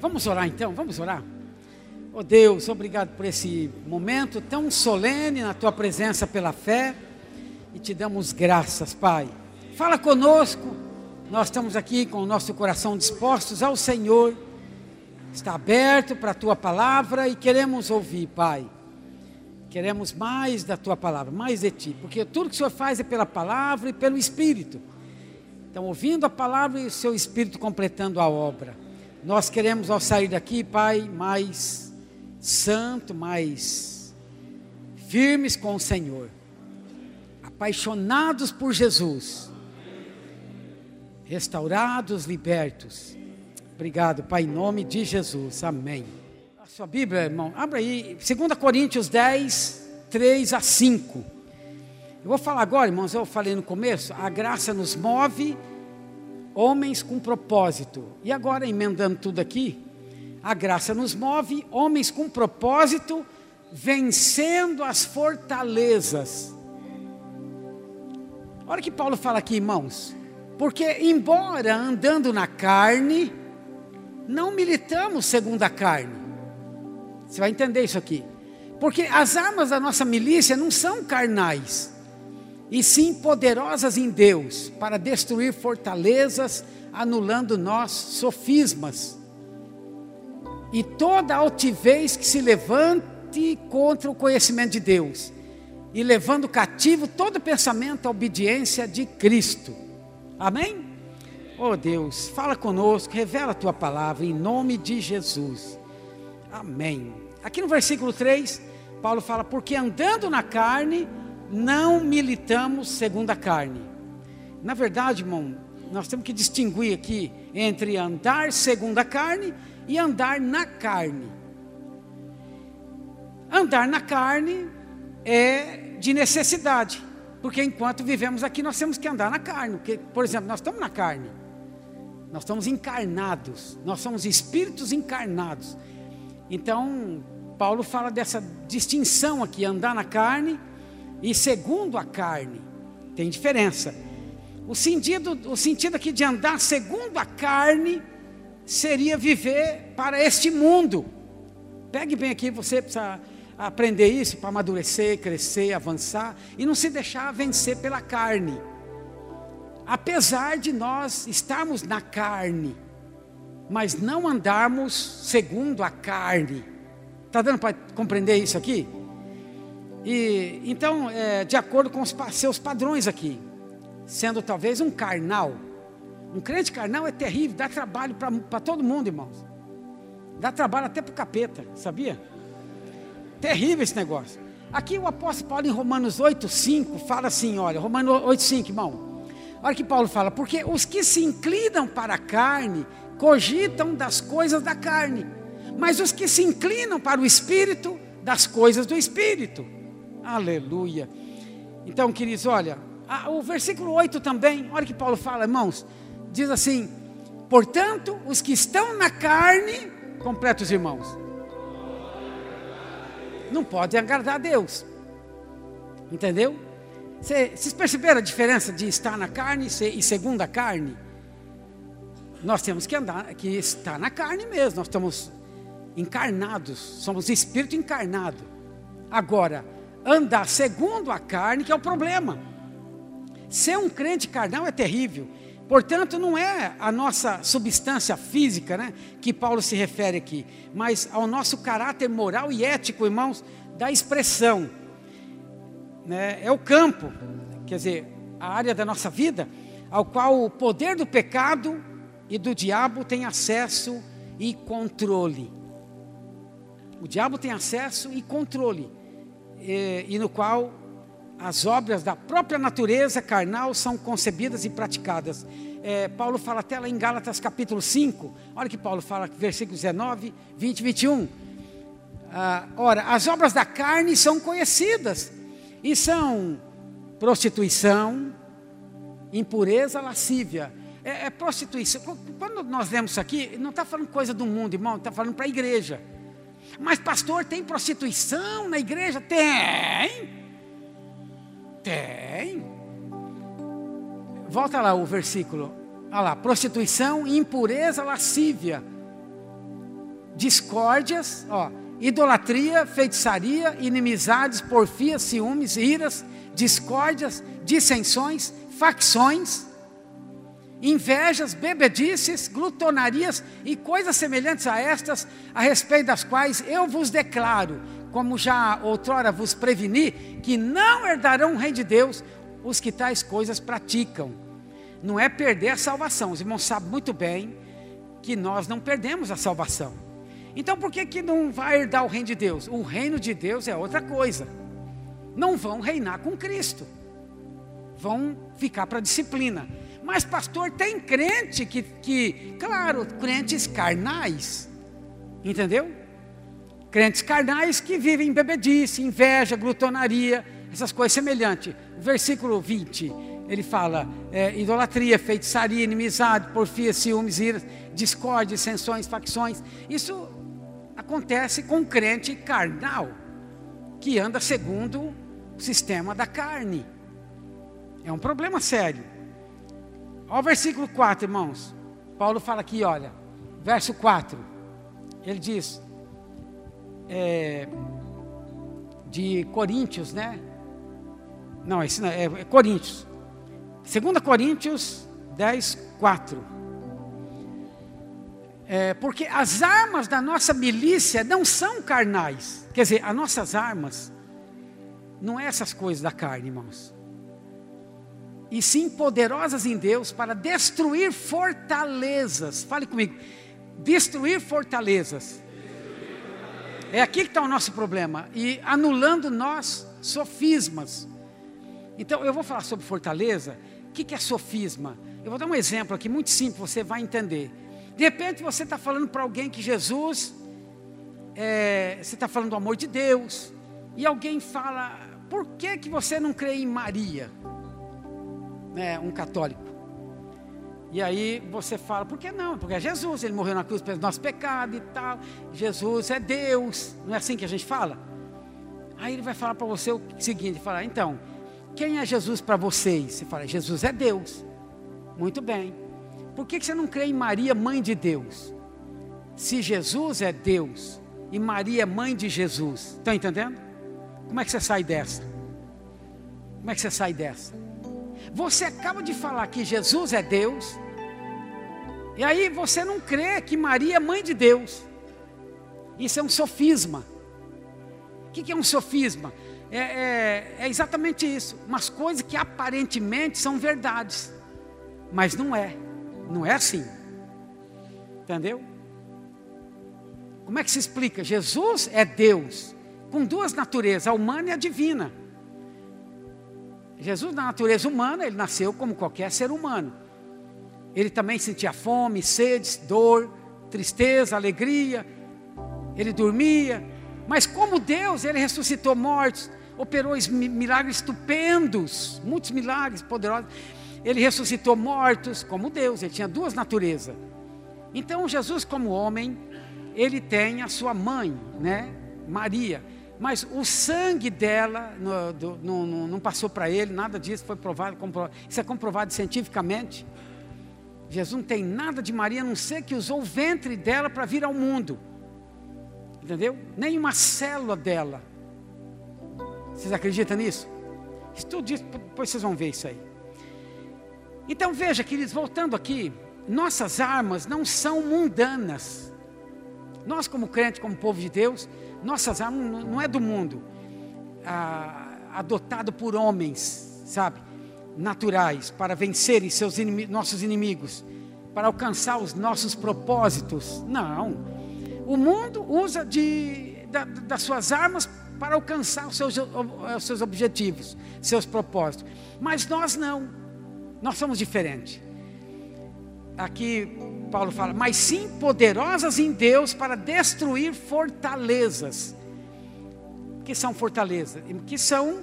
Vamos orar então, vamos orar. Oh Deus, obrigado por esse momento tão solene na tua presença pela fé e te damos graças, Pai. Fala conosco, nós estamos aqui com o nosso coração dispostos ao Senhor, está aberto para a tua palavra e queremos ouvir, Pai. Queremos mais da tua palavra, mais de ti, porque tudo que o Senhor faz é pela palavra e pelo Espírito. Então, ouvindo a palavra e o seu Espírito completando a obra. Nós queremos, ao sair daqui, Pai, mais santo, mais firmes com o Senhor, apaixonados por Jesus, restaurados, libertos. Obrigado, Pai, em nome de Jesus. Amém. A sua Bíblia, irmão, abra aí, 2 Coríntios 10, 3 a 5. Eu vou falar agora, irmãos, eu falei no começo, a graça nos move homens com propósito. E agora, emendando tudo aqui, a graça nos move, homens com propósito, vencendo as fortalezas. Olha que Paulo fala aqui, irmãos. Porque, embora andando na carne, não militamos segundo a carne. Você vai entender isso aqui. Porque as armas da nossa milícia não são carnais e sim poderosas em Deus para destruir fortalezas, anulando nós sofismas e toda altivez que se levante contra o conhecimento de Deus e levando cativo todo pensamento à obediência de Cristo. Amém? Oh Deus, fala conosco, revela a tua palavra em nome de Jesus. Amém. Aqui no versículo 3, Paulo fala: Porque andando na carne, não militamos segundo a carne. Na verdade, irmão, nós temos que distinguir aqui entre andar segundo a carne e andar na carne. Andar na carne é de necessidade, porque enquanto vivemos aqui nós temos que andar na carne. Porque, por exemplo, nós estamos na carne, nós estamos encarnados, nós somos espíritos encarnados. Então, Paulo fala dessa distinção aqui: andar na carne e segundo a carne. Tem diferença. O sentido, o sentido aqui de andar segundo a carne seria viver para este mundo. Pegue bem aqui, você precisa aprender isso para amadurecer, crescer, avançar e não se deixar vencer pela carne. Apesar de nós estarmos na carne, mas não andarmos segundo a carne. Está dando para compreender isso aqui? E então, é, de acordo com os seus padrões aqui, sendo talvez um carnal, um crente carnal é terrível, dá trabalho para todo mundo, irmãos. Dá trabalho até para o capeta, sabia? Terrível esse negócio. Aqui o apóstolo Paulo em Romanos 8,5 fala assim: olha, Romanos 8,5, irmão. Olha que Paulo fala, porque os que se inclinam para a carne cogitam das coisas da carne, mas os que se inclinam para o espírito, das coisas do espírito. Aleluia. Então, queridos, olha, a, o versículo 8 também, olha que Paulo fala, irmãos, diz assim: portanto, os que estão na carne, completa os irmãos, não podem agradar a Deus, entendeu? Vocês perceberam a diferença de estar na carne e segundo a carne? Nós temos que andar, que estar na carne mesmo, nós estamos encarnados, somos espírito encarnado. Agora, andar segundo a carne que é o problema. Ser um crente carnal é terrível. Portanto, não é a nossa substância física, né, que Paulo se refere aqui, mas ao nosso caráter moral e ético, irmãos, da expressão. Né, é o campo, quer dizer, a área da nossa vida, ao qual o poder do pecado e do diabo tem acesso e controle. O diabo tem acesso e controle e, e no qual as obras da própria natureza carnal são concebidas e praticadas. É, Paulo fala até lá em Gálatas capítulo 5, olha que Paulo fala, versículos 19, 20 e 21. Ah, ora, as obras da carne são conhecidas e são prostituição, impureza, lascívia. É, é prostituição. Quando nós lemos isso aqui, não está falando coisa do mundo, irmão, está falando para a igreja. Mas, pastor, tem prostituição na igreja? Tem. Tem. Volta lá o versículo. Olha lá, prostituição, impureza, lascívia. discórdias, ó, idolatria, feitiçaria, inimizades, porfias, ciúmes, iras, discórdias, dissensões, facções, invejas, bebedices, glutonarias e coisas semelhantes a estas, a respeito das quais eu vos declaro, como já outrora vos preveni, que não herdarão o reino de Deus os que tais coisas praticam. Não é perder a salvação, os irmãos sabem muito bem que nós não perdemos a salvação. Então por que, que não vai herdar o reino de Deus? O reino de Deus é outra coisa. Não vão reinar com Cristo, vão ficar para a disciplina. Mas, pastor, tem crente que, que, claro, crentes carnais, entendeu? Crentes carnais que vivem em bebedice, inveja, glutonaria, essas coisas semelhantes. O versículo 20, ele fala: é, idolatria, feitiçaria, inimizade, porfia, ciúmes, ira, discórdia, dissensões, facções. Isso acontece com um crente carnal, que anda segundo o sistema da carne. É um problema sério. Olha o versículo 4, irmãos. Paulo fala aqui, olha, verso 4. Ele diz, é, de Coríntios, né? Não, esse não, é, é Coríntios. 2 Coríntios 10, 4. É, porque as armas da nossa milícia não são carnais. Quer dizer, as nossas armas não é essas coisas da carne, irmãos e sim poderosas em Deus para destruir fortalezas. Fale comigo, destruir fortalezas. É aqui que está o nosso problema. E anulando nós sofismas. Então, eu vou falar sobre fortaleza. O que, que é sofisma? Eu vou dar um exemplo aqui muito simples, você vai entender. De repente você está falando para alguém que Jesus, é, você está falando do amor de Deus, e alguém fala, por que, que você não crê em Maria? Né, um católico. E aí você fala, por que não? Porque é Jesus, ele morreu na cruz pelo nosso pecado e tal. Jesus é Deus, não é assim que a gente fala? Aí ele vai falar para você o seguinte: fala, então, quem é Jesus para vocês? Você fala, Jesus é Deus. Muito bem. Por que você não crê em Maria, mãe de Deus? Se Jesus é Deus e Maria é mãe de Jesus, estão entendendo? Como é que você sai dessa? Como é que você sai dessa? Você acaba de falar que Jesus é Deus, e aí você não crê que Maria é mãe de Deus. Isso é um sofisma. O que é um sofisma? É, é, é exatamente isso. Umas coisas que aparentemente são verdades, mas não é. Não é assim. Entendeu? Como é que se explica? Jesus é Deus, com duas naturezas, a humana e a divina. Jesus, na natureza humana, ele nasceu como qualquer ser humano. Ele também sentia fome, sede, dor, tristeza, alegria. Ele dormia. Mas como Deus, ele ressuscitou mortos, operou milagres estupendos, muitos milagres poderosos. Ele ressuscitou mortos, como Deus, ele tinha duas naturezas. Então, Jesus, como homem, ele tem a sua mãe, né? Maria. Mas o sangue dela no, não passou para ele, nada disso foi provado, comprovado. Isso é comprovado cientificamente. Jesus não tem nada de Maria, a não ser que usou o ventre dela para vir ao mundo. Entendeu? Nem uma célula dela. Vocês acreditam nisso? Estude isso, depois vocês vão ver isso aí. Então veja, queridos, voltando aqui, nossas armas não são mundanas. Nós, como crentes, como povo de Deus, nossas armas não é do mundo, ah, adotado por homens, sabe, naturais, para vencerem seus nossos inimigos, para alcançar os nossos propósitos. Não. O mundo usa de, da, das suas armas para alcançar os seus, os seus objetivos, seus propósitos. Mas nós não. Nós somos diferentes. Aqui Paulo fala, mas sim poderosas em Deus para destruir fortalezas. Que são fortalezas? Que são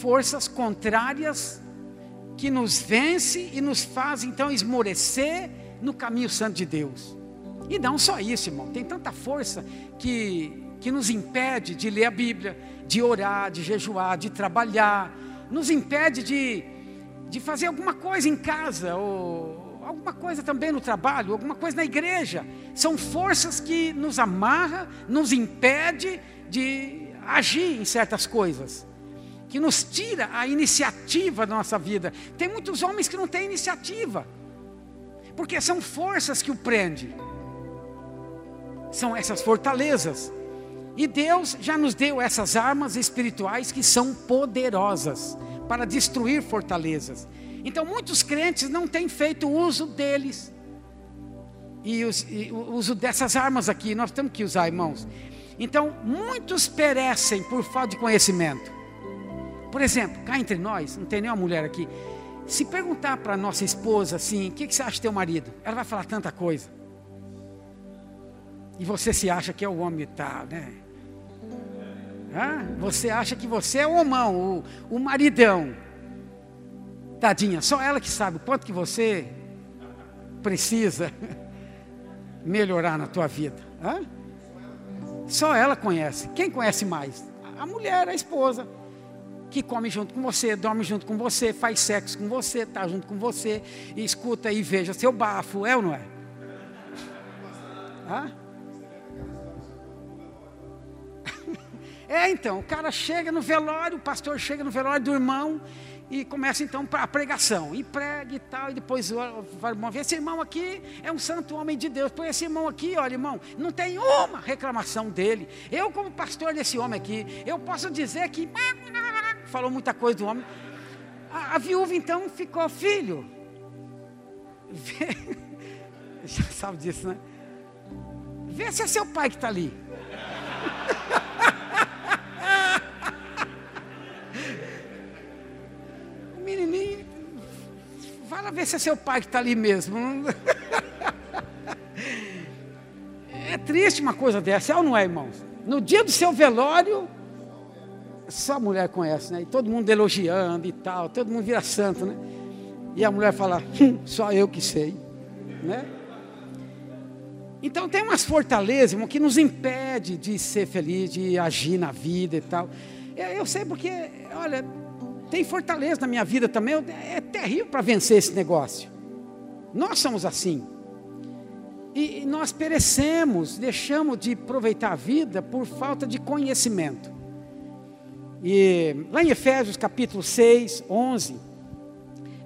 forças contrárias que nos vence e nos faz então esmorecer no caminho santo de Deus. E não só isso, irmão, tem tanta força que, que nos impede de ler a Bíblia, de orar, de jejuar, de trabalhar, nos impede de, de fazer alguma coisa em casa, ou alguma coisa também no trabalho, alguma coisa na igreja. São forças que nos amarra, nos impede de agir em certas coisas, que nos tira a iniciativa da nossa vida. Tem muitos homens que não têm iniciativa, porque são forças que o prendem. São essas fortalezas. E Deus já nos deu essas armas espirituais que são poderosas para destruir fortalezas. Então, muitos crentes não têm feito uso deles. E, o uso dessas armas aqui, nós temos que usar, irmãos. Então, muitos perecem por falta de conhecimento. Por exemplo, cá entre nós, não tem nenhuma mulher aqui. Se perguntar para nossa esposa assim, o que, que você acha do teu marido? Ela vai falar tanta coisa. E você se acha que é o homem tá, né? Você acha que você é o homão, o, o maridão. Tadinha, só ela que sabe o quanto que você precisa melhorar na tua vida. Hã? Só ela conhece. Quem conhece mais? A mulher, a esposa. Que come junto com você, dorme junto com você, faz sexo com você, está junto com você, e escuta e veja seu bafo, é ou não é? Hã? É, então, o cara chega no velório, o pastor chega no velório do irmão e começa então a pregação, e prega e tal, e depois vai irmão, esse irmão aqui é um santo homem de Deus, põe esse irmão aqui, olha irmão, não tem uma reclamação dele, eu como pastor desse homem aqui, eu posso dizer que falou muita coisa do homem, a, a viúva então ficou, filho, já sabe disso né, vê se é seu pai que está ali, ver se é seu pai que está ali mesmo. É triste uma coisa dessa, é ou não é, irmãos? No dia do seu velório, só a mulher conhece, né? E todo mundo elogiando e tal, todo mundo vira santo, né? E a mulher fala, hum, só eu que sei, né? Então tem umas fortalezas, irmão, que nos impede de ser feliz, de agir na vida e tal. Eu sei porque, olha, tem fortaleza na minha vida também. É terrível para vencer esse negócio. Nós somos assim. E nós perecemos, deixamos de aproveitar a vida por falta de conhecimento. E lá em Efésios capítulo 6, 11,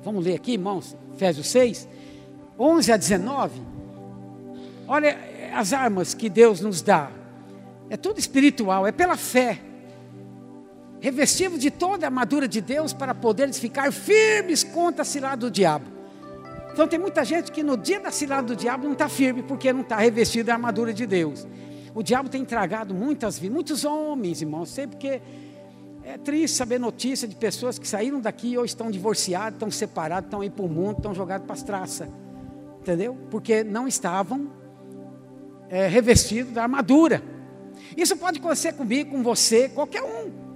vamos ler aqui, irmãos, Efésios 6, 11 a 19. Olha as armas que Deus nos dá. É tudo espiritual, é pela fé revestidos de toda a armadura de Deus para poderes ficar firmes contra a cilada do diabo. Então tem muita gente que no dia da cilada do diabo não está firme porque não está revestido da armadura de Deus. O diabo tem tragado muitas vidas, muitos homens, irmãos, sei porque é triste saber notícia de pessoas que saíram daqui ou estão divorciados, estão separados, estão aí para o mundo, estão jogados para as traças. Entendeu? Porque não estavam é, revestidos da armadura. Isso pode acontecer comigo, com você, qualquer um.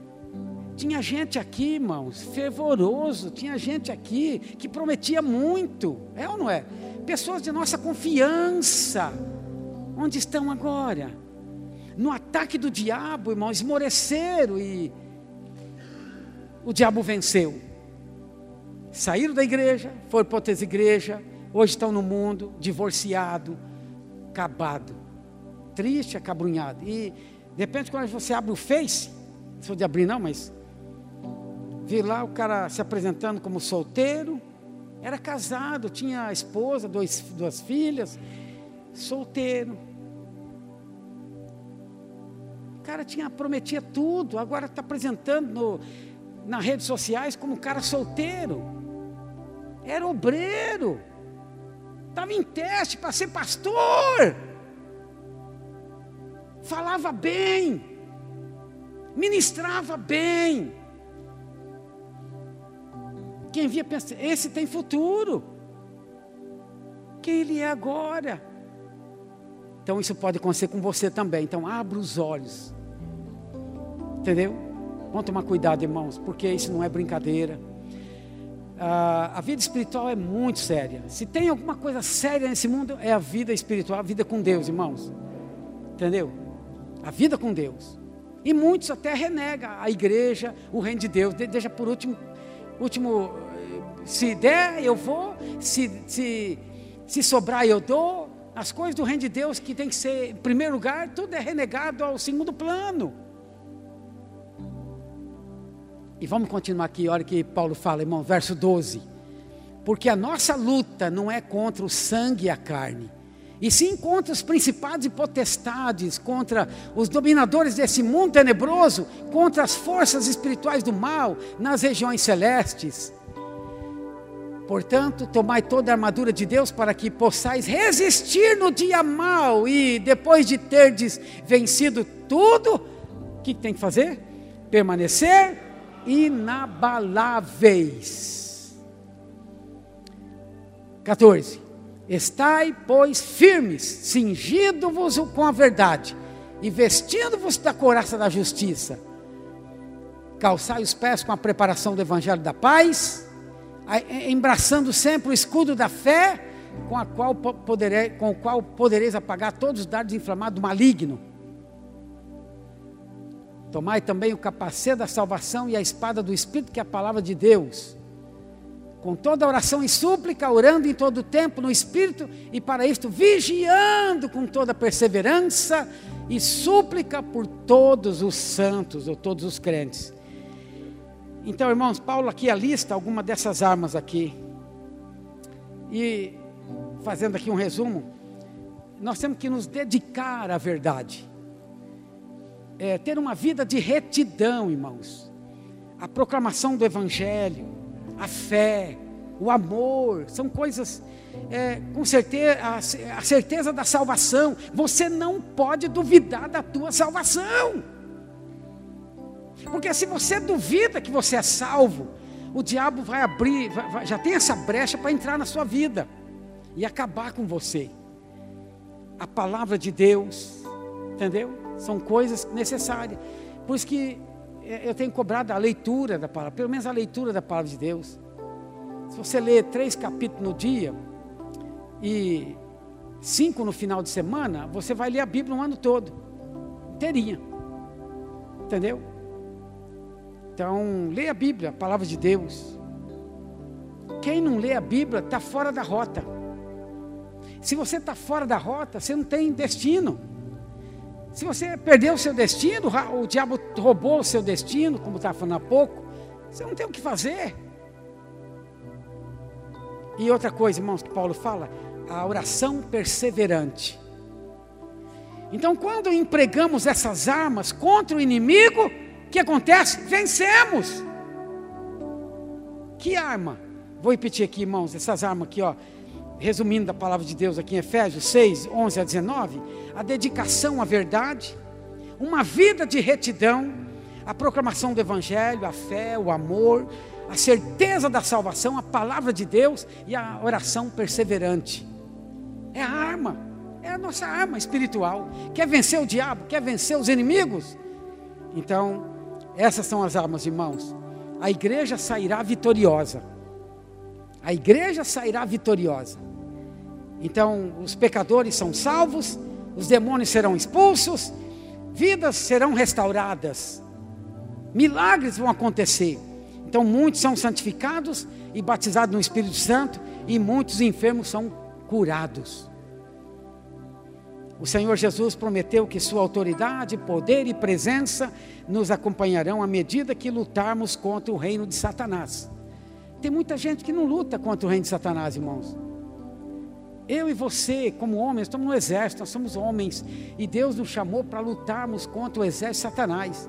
Tinha gente aqui, irmãos, fervoroso, tinha gente aqui que prometia muito, é ou não é? Pessoas de nossa confiança, onde estão agora? No ataque do diabo, irmãos, esmoreceram e o diabo venceu. Saíram da igreja, foram para outras igrejas, hoje estão no mundo, divorciado, acabado, triste, acabrunhado. E de repente, quando você abre o Face, sou de abrir não, mas Vi lá o cara se apresentando como solteiro. Era casado, tinha esposa, dois, duas filhas. Solteiro. O cara tinha, prometia tudo, agora está apresentando no, nas redes sociais como um cara solteiro. Era obreiro. Estava em teste para ser pastor. Falava bem. Ministrava bem quem via pensa, esse tem futuro. Quem ele é agora? Então isso pode acontecer com você também. Então abra os olhos. Entendeu? Vamos tomar cuidado, irmãos, porque isso não é brincadeira. Ah, a vida espiritual é muito séria. Se tem alguma coisa séria nesse mundo, é a vida espiritual, a vida com Deus, irmãos. Entendeu? A vida com Deus. E muitos até renegam a igreja, o reino de Deus. Deixa por último, último se der, eu vou. Se, se Se sobrar, eu dou. As coisas do reino de Deus que tem que ser, em primeiro lugar, tudo é renegado ao segundo plano. E vamos continuar aqui, olha que Paulo fala, irmão, verso 12. Porque a nossa luta não é contra o sangue e a carne, e sim contra os principados e potestades, contra os dominadores desse mundo tenebroso, contra as forças espirituais do mal nas regiões celestes. Portanto, tomai toda a armadura de Deus para que possais resistir no dia mal e depois de terdes vencido tudo, o que tem que fazer? Permanecer inabaláveis. 14. Estai, pois, firmes, cingindo-vos com a verdade, e vestindo-vos da coraça da justiça. Calçai os pés com a preparação do evangelho da paz, embraçando sempre o escudo da fé, com, a qual poderei, com o qual podereis apagar todos os dardos inflamados do maligno. Tomai também o capacete da salvação e a espada do Espírito, que é a palavra de Deus com toda oração e súplica, orando em todo o tempo no Espírito, e para isto vigiando com toda perseverança e súplica por todos os santos, ou todos os crentes. Então, irmãos, Paulo aqui alista alguma dessas armas aqui. E fazendo aqui um resumo, nós temos que nos dedicar à verdade. É, ter uma vida de retidão, irmãos. A proclamação do Evangelho a fé, o amor, são coisas é, com certeza, a, a certeza da salvação. Você não pode duvidar da tua salvação. Porque se você duvida que você é salvo, o diabo vai abrir, vai, vai, já tem essa brecha para entrar na sua vida e acabar com você. A palavra de Deus, entendeu? São coisas necessárias. Por isso que é, eu tenho cobrado a leitura da palavra, pelo menos a leitura da palavra de Deus. Se você ler três capítulos no dia e cinco no final de semana, você vai ler a Bíblia um ano todo, inteirinha. Entendeu? Então, lê a Bíblia, a palavra de Deus. Quem não lê a Bíblia está fora da rota. Se você está fora da rota, você não tem destino. Se você perdeu o seu destino, o diabo roubou o seu destino, como estava falando há pouco, você não tem o que fazer. E outra coisa, irmãos, que Paulo fala, a oração perseverante. Então, quando empregamos essas armas contra o inimigo, o que acontece? Vencemos. Que arma? Vou repetir aqui, irmãos, essas armas aqui, ó. Resumindo a palavra de Deus aqui em Efésios 6, 11 a 19, a dedicação à verdade, uma vida de retidão, a proclamação do Evangelho, a fé, o amor, a certeza da salvação, a palavra de Deus e a oração perseverante. É a arma, é a nossa arma espiritual. Quer vencer o diabo? Quer vencer os inimigos? Então, essas são as armas, irmãos. A igreja sairá vitoriosa. A igreja sairá vitoriosa. Então, os pecadores são salvos, os demônios serão expulsos, vidas serão restauradas, milagres vão acontecer. Então, muitos são santificados e batizados no Espírito Santo, e muitos enfermos são curados. O Senhor Jesus prometeu que Sua autoridade, poder e presença nos acompanharão à medida que lutarmos contra o reino de Satanás. Tem muita gente que não luta contra o reino de Satanás, irmãos. Eu e você, como homens, estamos no exército, nós somos homens, e Deus nos chamou para lutarmos contra o exército de Satanás.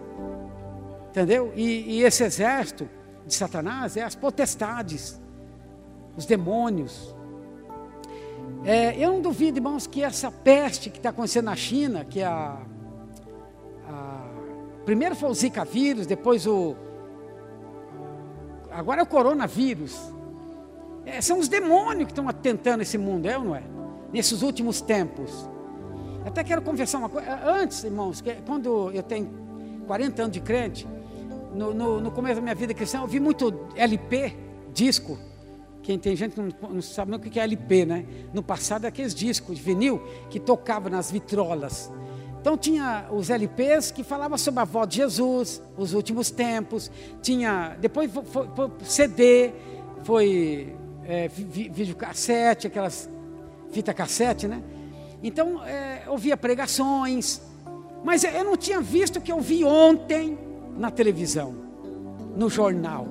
Entendeu? E, e esse exército de Satanás é as potestades, os demônios. É, eu não duvido, irmãos, que essa peste que está acontecendo na China, que é a, a, primeiro foi o Zika vírus, depois o agora é o coronavírus. É, são os demônios que estão atentando esse mundo, é ou não é? Nesses últimos tempos. Até quero confessar uma coisa. Antes, irmãos, quando eu tenho 40 anos de crente, no, no, no, começo da minha vida cristã, eu vi muito LP, disco. Quem tem gente que não, não sabe nem o que é LP, né? No passado, aqueles discos de vinil que tocavam nas vitrolas. Então tinha os LPs que falavam sobre a volta de Jesus, os últimos tempos. Tinha, depois foi, foi, foi CD, foi é, videocassete, aquelas fita cassete, né? Então, é, ouvia pregações, mas eu não tinha visto o que eu vi ontem na televisão, no jornal.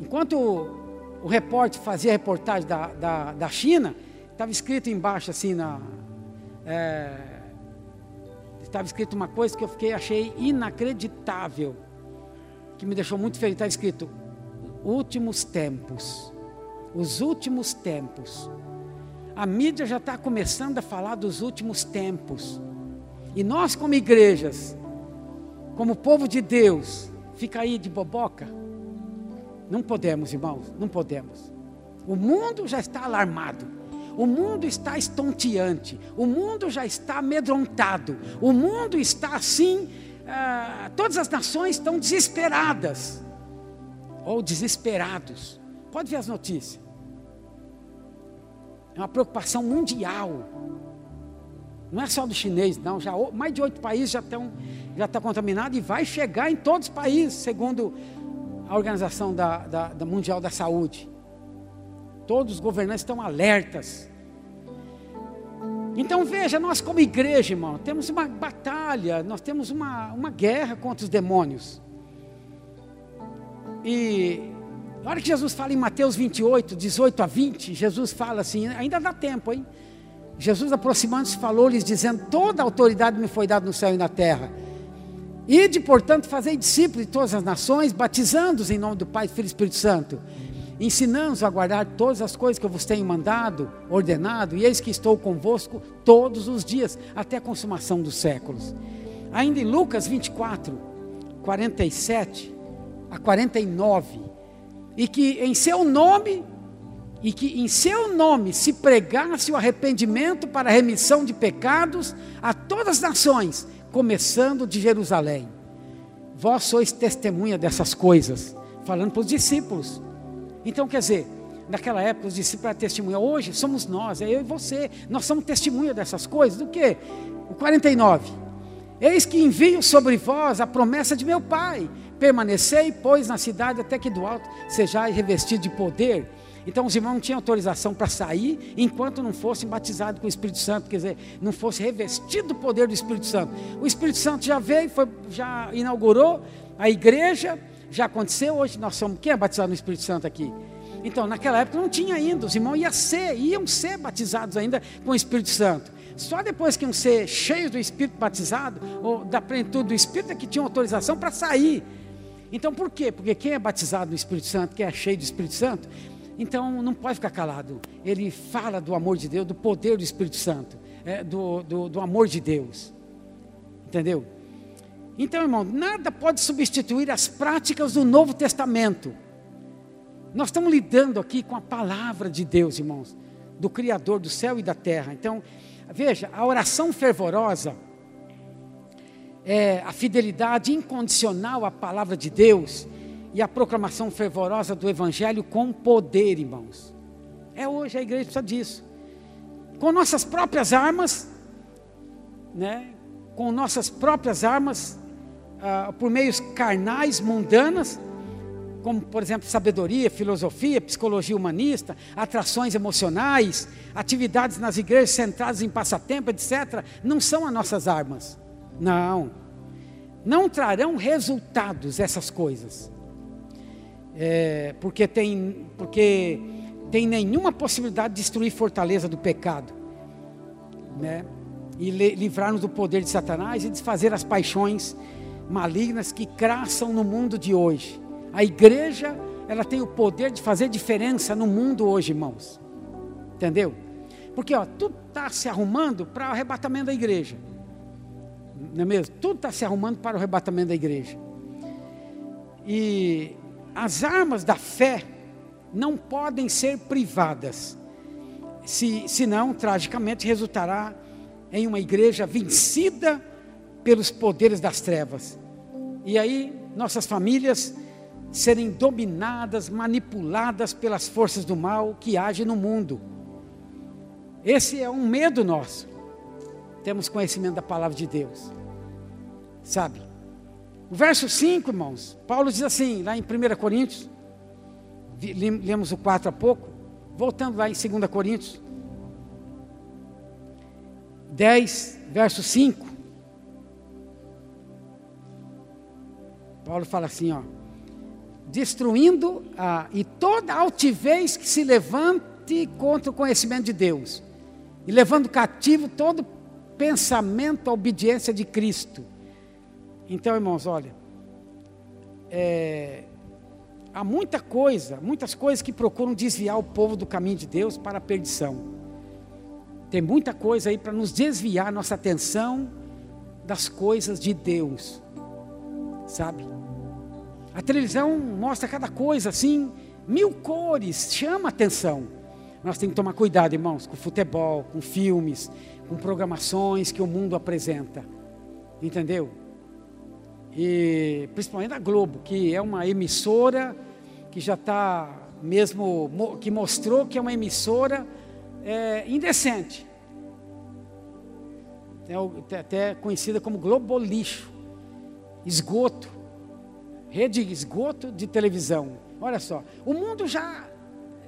Enquanto o, repórter fazia a reportagem da, da, da China, estava escrito embaixo assim na. É, estava escrito uma coisa que eu fiquei, achei inacreditável, que me deixou muito feliz. Estava escrito: últimos tempos. Os últimos tempos. A mídia já está começando a falar dos últimos tempos. E nós, como igrejas, como povo de Deus, fica aí de boboca? Não podemos, irmãos, não podemos. O mundo já está alarmado. O mundo está estonteante. O mundo já está amedrontado. O mundo está assim. Ah, todas as nações estão desesperadas. Ou desesperados. Pode ver as notícias. É uma preocupação mundial. Não é só do chinês, não. Já, mais de oito países já estão já está contaminados e vai chegar em todos os países, segundo a Organização da, da, da Mundial da Saúde. Todos os governantes estão alertas. Então veja, nós como igreja, irmão, temos uma batalha, nós temos uma, uma guerra contra os demônios. E na hora que Jesus fala em Mateus 28, 18 a 20, Jesus fala assim, ainda dá tempo, hein? Jesus aproximando-se falou-lhes dizendo: Toda autoridade me foi dada no céu e na terra. Ide, portanto, fazei discípulos de todas as nações, batizando-os em nome do Pai, Filho e Espírito Santo, ensinando-os a guardar todas as coisas que eu vos tenho mandado, ordenado, e eis que estou convosco todos os dias, até a consumação dos séculos. Ainda em Lucas 24, 47 a 49, e que em seu nome, e que em seu nome se pregasse o arrependimento para a remissão de pecados a todas as nações, começando de Jerusalém. Vós sois testemunha dessas coisas, falando para os discípulos. Então, quer dizer, naquela época os discípulos eram testemunha, hoje somos nós, é eu e você, nós somos testemunha dessas coisas, do que? O 49. Eis que envio sobre vós a promessa de meu Pai, permanecei, pois, na cidade até que do alto sejais revestido de poder. Então os irmãos não tinham autorização para sair enquanto não fossem batizados com o Espírito Santo, quer dizer, não fosse revestido do poder do Espírito Santo. O Espírito Santo já veio, foi, já inaugurou a igreja, já aconteceu, hoje nós somos, quem é batizado no Espírito Santo aqui? Então, naquela época não tinha ainda, os irmãos iam ser, iam ser batizados ainda com o Espírito Santo. Só depois que iam ser cheios do Espírito batizado, ou da plenitude do Espírito, é que tinham autorização para sair. Então por quê? Porque quem é batizado no Espírito Santo, quem é cheio do Espírito Santo, então não pode ficar calado. Ele fala do amor de Deus, do poder do Espírito Santo, é, do, do, do amor de Deus. Entendeu? Então, irmão, nada pode substituir as práticas do Novo Testamento. Nós estamos lidando aqui com a palavra de Deus, irmãos, do Criador do céu e da terra. Então, veja, a oração fervorosa, é a fidelidade incondicional à palavra de Deus, e a proclamação fervorosa do Evangelho com poder, irmãos. É hoje a igreja precisa disso. Com nossas próprias armas, né? com nossas próprias armas, ah, por meios carnais, mundanas, como por exemplo sabedoria, filosofia, psicologia humanista, atrações emocionais, atividades nas igrejas centradas em passatempo, etc., não são as nossas armas. Não. Não trarão resultados essas coisas é, porque, tem, porque tem nenhuma possibilidade de destruir fortaleza do pecado, né? e livrar-nos do poder de Satanás e desfazer as paixões malignas que craçam no mundo de hoje. A igreja, ela tem o poder de fazer diferença no mundo hoje, irmãos. Entendeu? Porque ó, tudo está se arrumando para o arrebatamento da igreja. Não é mesmo? Tudo está se arrumando para o arrebatamento da igreja. E as armas da fé não podem ser privadas, se, senão, tragicamente, resultará em uma igreja vencida pelos poderes das trevas. E aí, nossas famílias serem dominadas, manipuladas pelas forças do mal que agem no mundo. Esse é um medo nosso. Temos conhecimento da palavra de Deus. Sabe? O verso 5, irmãos, Paulo diz assim, lá em 1 Coríntios, lemos o 4 há pouco, voltando lá em 2 Coríntios, 10, verso 5. Paulo fala assim, ó, destruindo a, e toda altivez que se levante contra o conhecimento de Deus, e levando cativo todo pensamento à obediência de Cristo. Então, irmãos, olha, é, há muita coisa, muitas coisas que procuram desviar o povo do caminho de Deus para a perdição. Tem muita coisa aí para nos desviar nossa atenção das coisas de Deus, sabe? A televisão mostra cada coisa assim, mil cores, chama atenção. Nós temos que tomar cuidado, irmãos, com futebol, com filmes, com programações que o mundo apresenta. Entendeu? E principalmente a Globo, que é uma emissora que já está mesmo, que mostrou que é uma emissora é, indecente. É até conhecida como Globo Lixo, esgoto rede de esgoto de televisão. Olha só, o mundo já,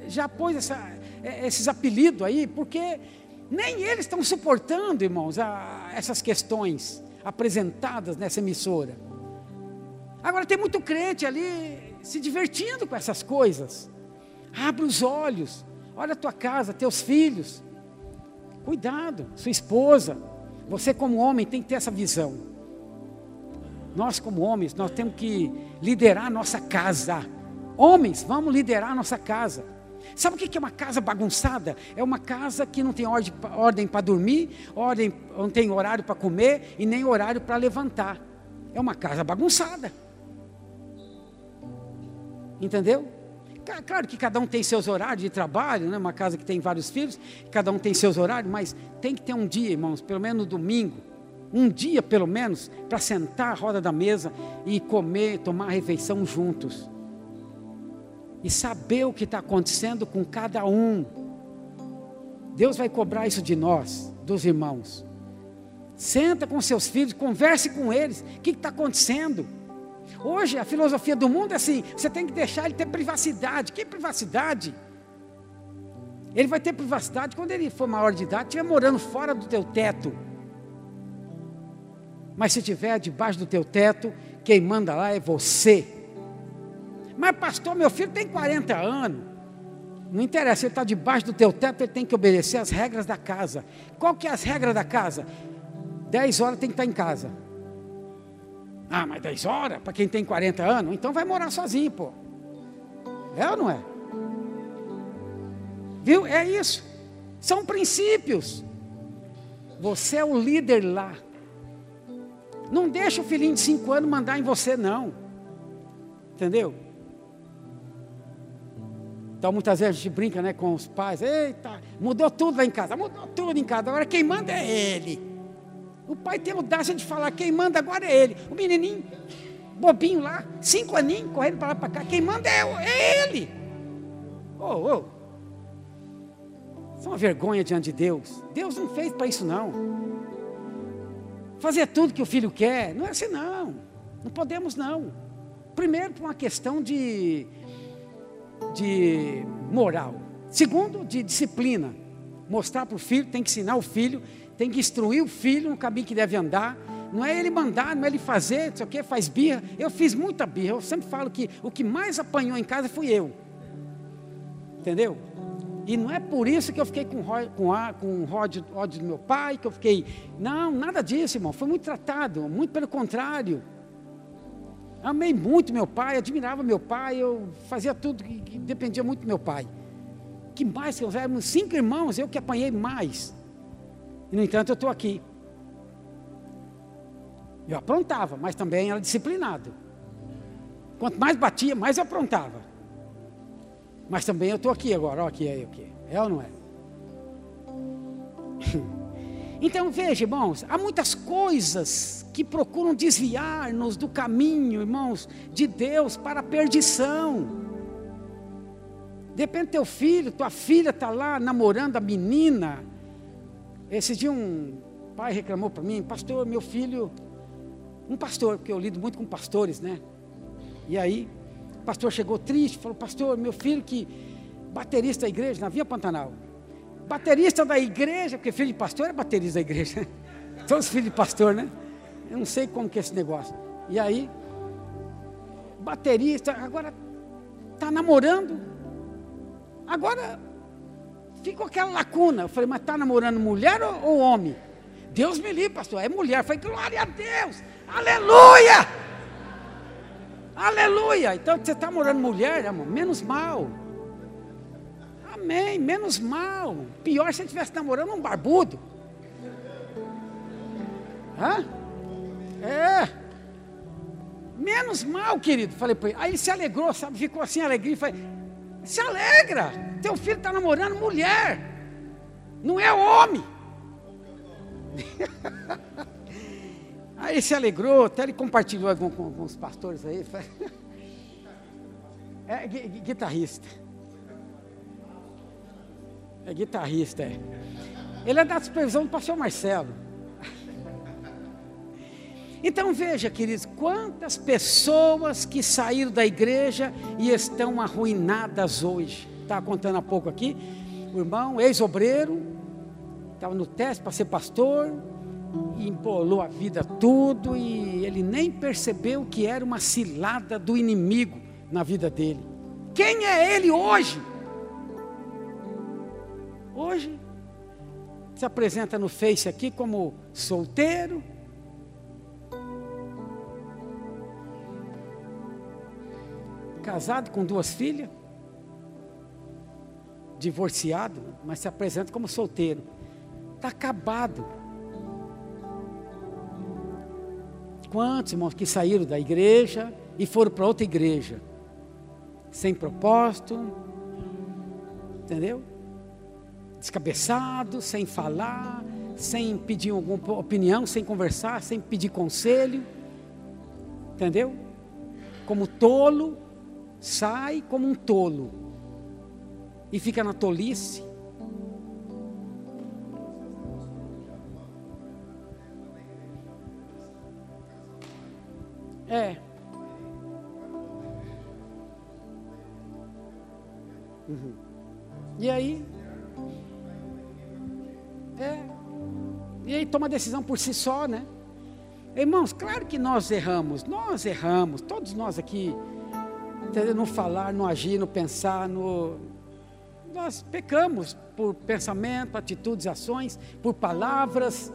já pôs essa, é, esses apelidos aí, porque nem eles estão suportando, irmãos, a, essas questões apresentadas nessa emissora. Agora tem muito crente ali se divertindo com essas coisas. Abre os olhos, olha a tua casa, teus filhos. Cuidado, sua esposa. Você como homem tem que ter essa visão. Nós, como homens, nós temos que liderar a nossa casa. Homens, vamos liderar a nossa casa. Sabe o que é uma casa bagunçada? É uma casa que não tem ordem para dormir, ordem, não tem horário para comer e nem horário para levantar. É uma casa bagunçada. Entendeu? Claro que cada um tem seus horários de trabalho, né? uma casa que tem vários filhos, cada um tem seus horários, mas tem que ter um dia, irmãos, pelo menos no domingo, um dia pelo menos, para sentar à roda da mesa e comer, tomar a refeição juntos. E saber o que está acontecendo com cada um. Deus vai cobrar isso de nós, dos irmãos. Senta com seus filhos, converse com eles. O que está acontecendo? Hoje a filosofia do mundo é assim: você tem que deixar ele ter privacidade. Que privacidade? Ele vai ter privacidade quando ele for maior de idade, estiver morando fora do teu teto. Mas se estiver debaixo do teu teto, quem manda lá é você. Mas pastor, meu filho tem 40 anos. Não interessa, ele está debaixo do teu teto, ele tem que obedecer as regras da casa. Qual que é as regras da casa? 10 horas tem que estar em casa. Ah, mas 10 horas para quem tem 40 anos? Então vai morar sozinho, pô. É ou não é? Viu? É isso. São princípios. Você é o líder lá. Não deixa o filhinho de cinco anos mandar em você, não. Entendeu? Então muitas vezes a gente brinca né, com os pais, eita, mudou tudo lá em casa, mudou tudo em casa, agora quem manda é ele. O pai tem audácia de falar, quem manda agora é ele. O menininho, bobinho lá, cinco aninhos, correndo para lá para cá, quem manda é, é ele. Oh, oh. Isso é uma vergonha diante de Deus. Deus não fez para isso não fazer tudo que o filho quer. Não é assim, não. Não podemos, não. Primeiro, por uma questão de, de moral. Segundo, de disciplina. Mostrar para o filho, tem que ensinar o filho, tem que instruir o filho no caminho que deve andar. Não é ele mandar, não é ele fazer, não sei o que, faz birra. Eu fiz muita birra. Eu sempre falo que o que mais apanhou em casa fui eu. Entendeu? E não é por isso que eu fiquei com, com, com ódio, do meu pai, que eu fiquei. Não, nada disso, irmão. Foi muito tratado, muito pelo contrário. Amei muito meu pai, admirava meu pai, eu fazia tudo que, que dependia muito do meu pai. Que mais que eu éramos cinco irmãos, eu que apanhei mais. E, no entanto, eu estou aqui. Eu aprontava, mas também era disciplinado. Quanto mais batia, mais eu aprontava. Mas também eu estou aqui agora, olha aqui, aí, aqui. É ou não é? Então veja, irmãos, há muitas coisas que procuram desviar-nos do caminho, irmãos, de Deus para a perdição. Depende do teu filho, tua filha está lá namorando a menina. Esse dia um pai reclamou para mim, pastor, meu filho, um pastor, porque eu lido muito com pastores, né? E aí, pastor chegou triste, falou: Pastor, meu filho que baterista da igreja, na Via Pantanal, baterista da igreja, porque filho de pastor é baterista da igreja. Todos filhos de pastor, né? Eu não sei como que é esse negócio. E aí, baterista, agora está namorando. Agora ficou aquela lacuna. Eu falei, mas está namorando mulher ou, ou, homem? Deus me livre, pastor, é mulher. Eu falei, glória a Deus, aleluia! Aleluia! Então você está namorando mulher, irmão, menos mal. Amém, menos mal. Pior se ele estivesse namorando um barbudo. Hã? É. Menos mal, querido. Falei. Aí ele se alegrou, sabe? Ficou assim, alegria. Falei, se alegra. Teu filho está namorando mulher. Não é homem. aí se alegrou, até ele compartilhou com, com, com os pastores aí. É guitarrista. É guitarrista, é. Ele é da supervisão do pastor Marcelo. Então veja, queridos, quantas pessoas que saíram da igreja e estão arruinadas hoje. Estava contando há pouco aqui, o irmão, ex-obreiro, estava no teste para ser pastor, embolou a vida tudo e ele nem percebeu que era uma cilada do inimigo na vida dele. Quem é ele hoje? Hoje se apresenta no Face aqui como solteiro, casado com duas filhas, divorciado, mas se apresenta como solteiro. Está acabado. Quantos irmãos que saíram da igreja e foram para outra igreja, sem propósito, entendeu? Descabeçado, sem falar, sem pedir alguma opinião, sem conversar, sem pedir conselho, entendeu? Como tolo, sai como um tolo e fica na tolice. É. Uhum. E aí? É. E aí toma decisão por si só, né? Irmãos, claro que nós erramos, nós erramos, todos nós aqui no falar, no agir, no pensar, no. Nós pecamos por pensamento, atitudes, ações, por palavras.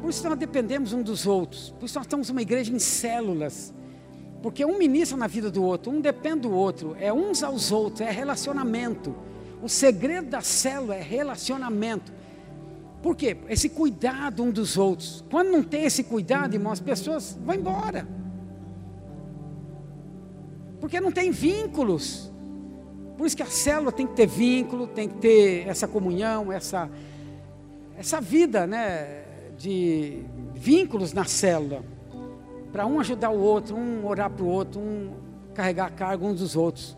Por isso nós dependemos um dos outros. Por isso nós estamos uma igreja em células. Porque um ministra na vida do outro, um depende do outro, é uns aos outros, é relacionamento. O segredo da célula é relacionamento. Por quê? Esse cuidado um dos outros. Quando não tem esse cuidado, irmão, as pessoas vão embora. Porque não tem vínculos. Por isso que a célula tem que ter vínculo, tem que ter essa comunhão, essa, essa vida né, de vínculos na célula. Para um ajudar o outro, um orar para o outro, um carregar a carga uns dos outros.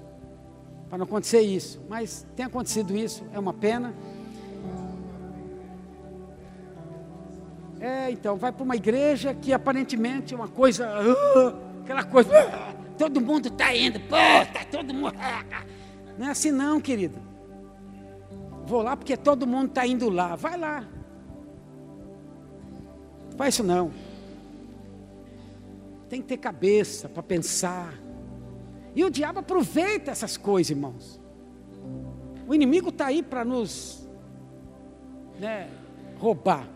Para não acontecer isso. Mas tem acontecido isso, é uma pena. É, então, vai para uma igreja que aparentemente é uma coisa, uh, aquela coisa, uh, todo mundo está indo, pô, está todo mundo. Não é assim não, querido. Vou lá porque todo mundo está indo lá. Vai lá. Não faz isso não. Tem que ter cabeça para pensar. E o diabo aproveita essas coisas, irmãos. O inimigo está aí para nos né, roubar.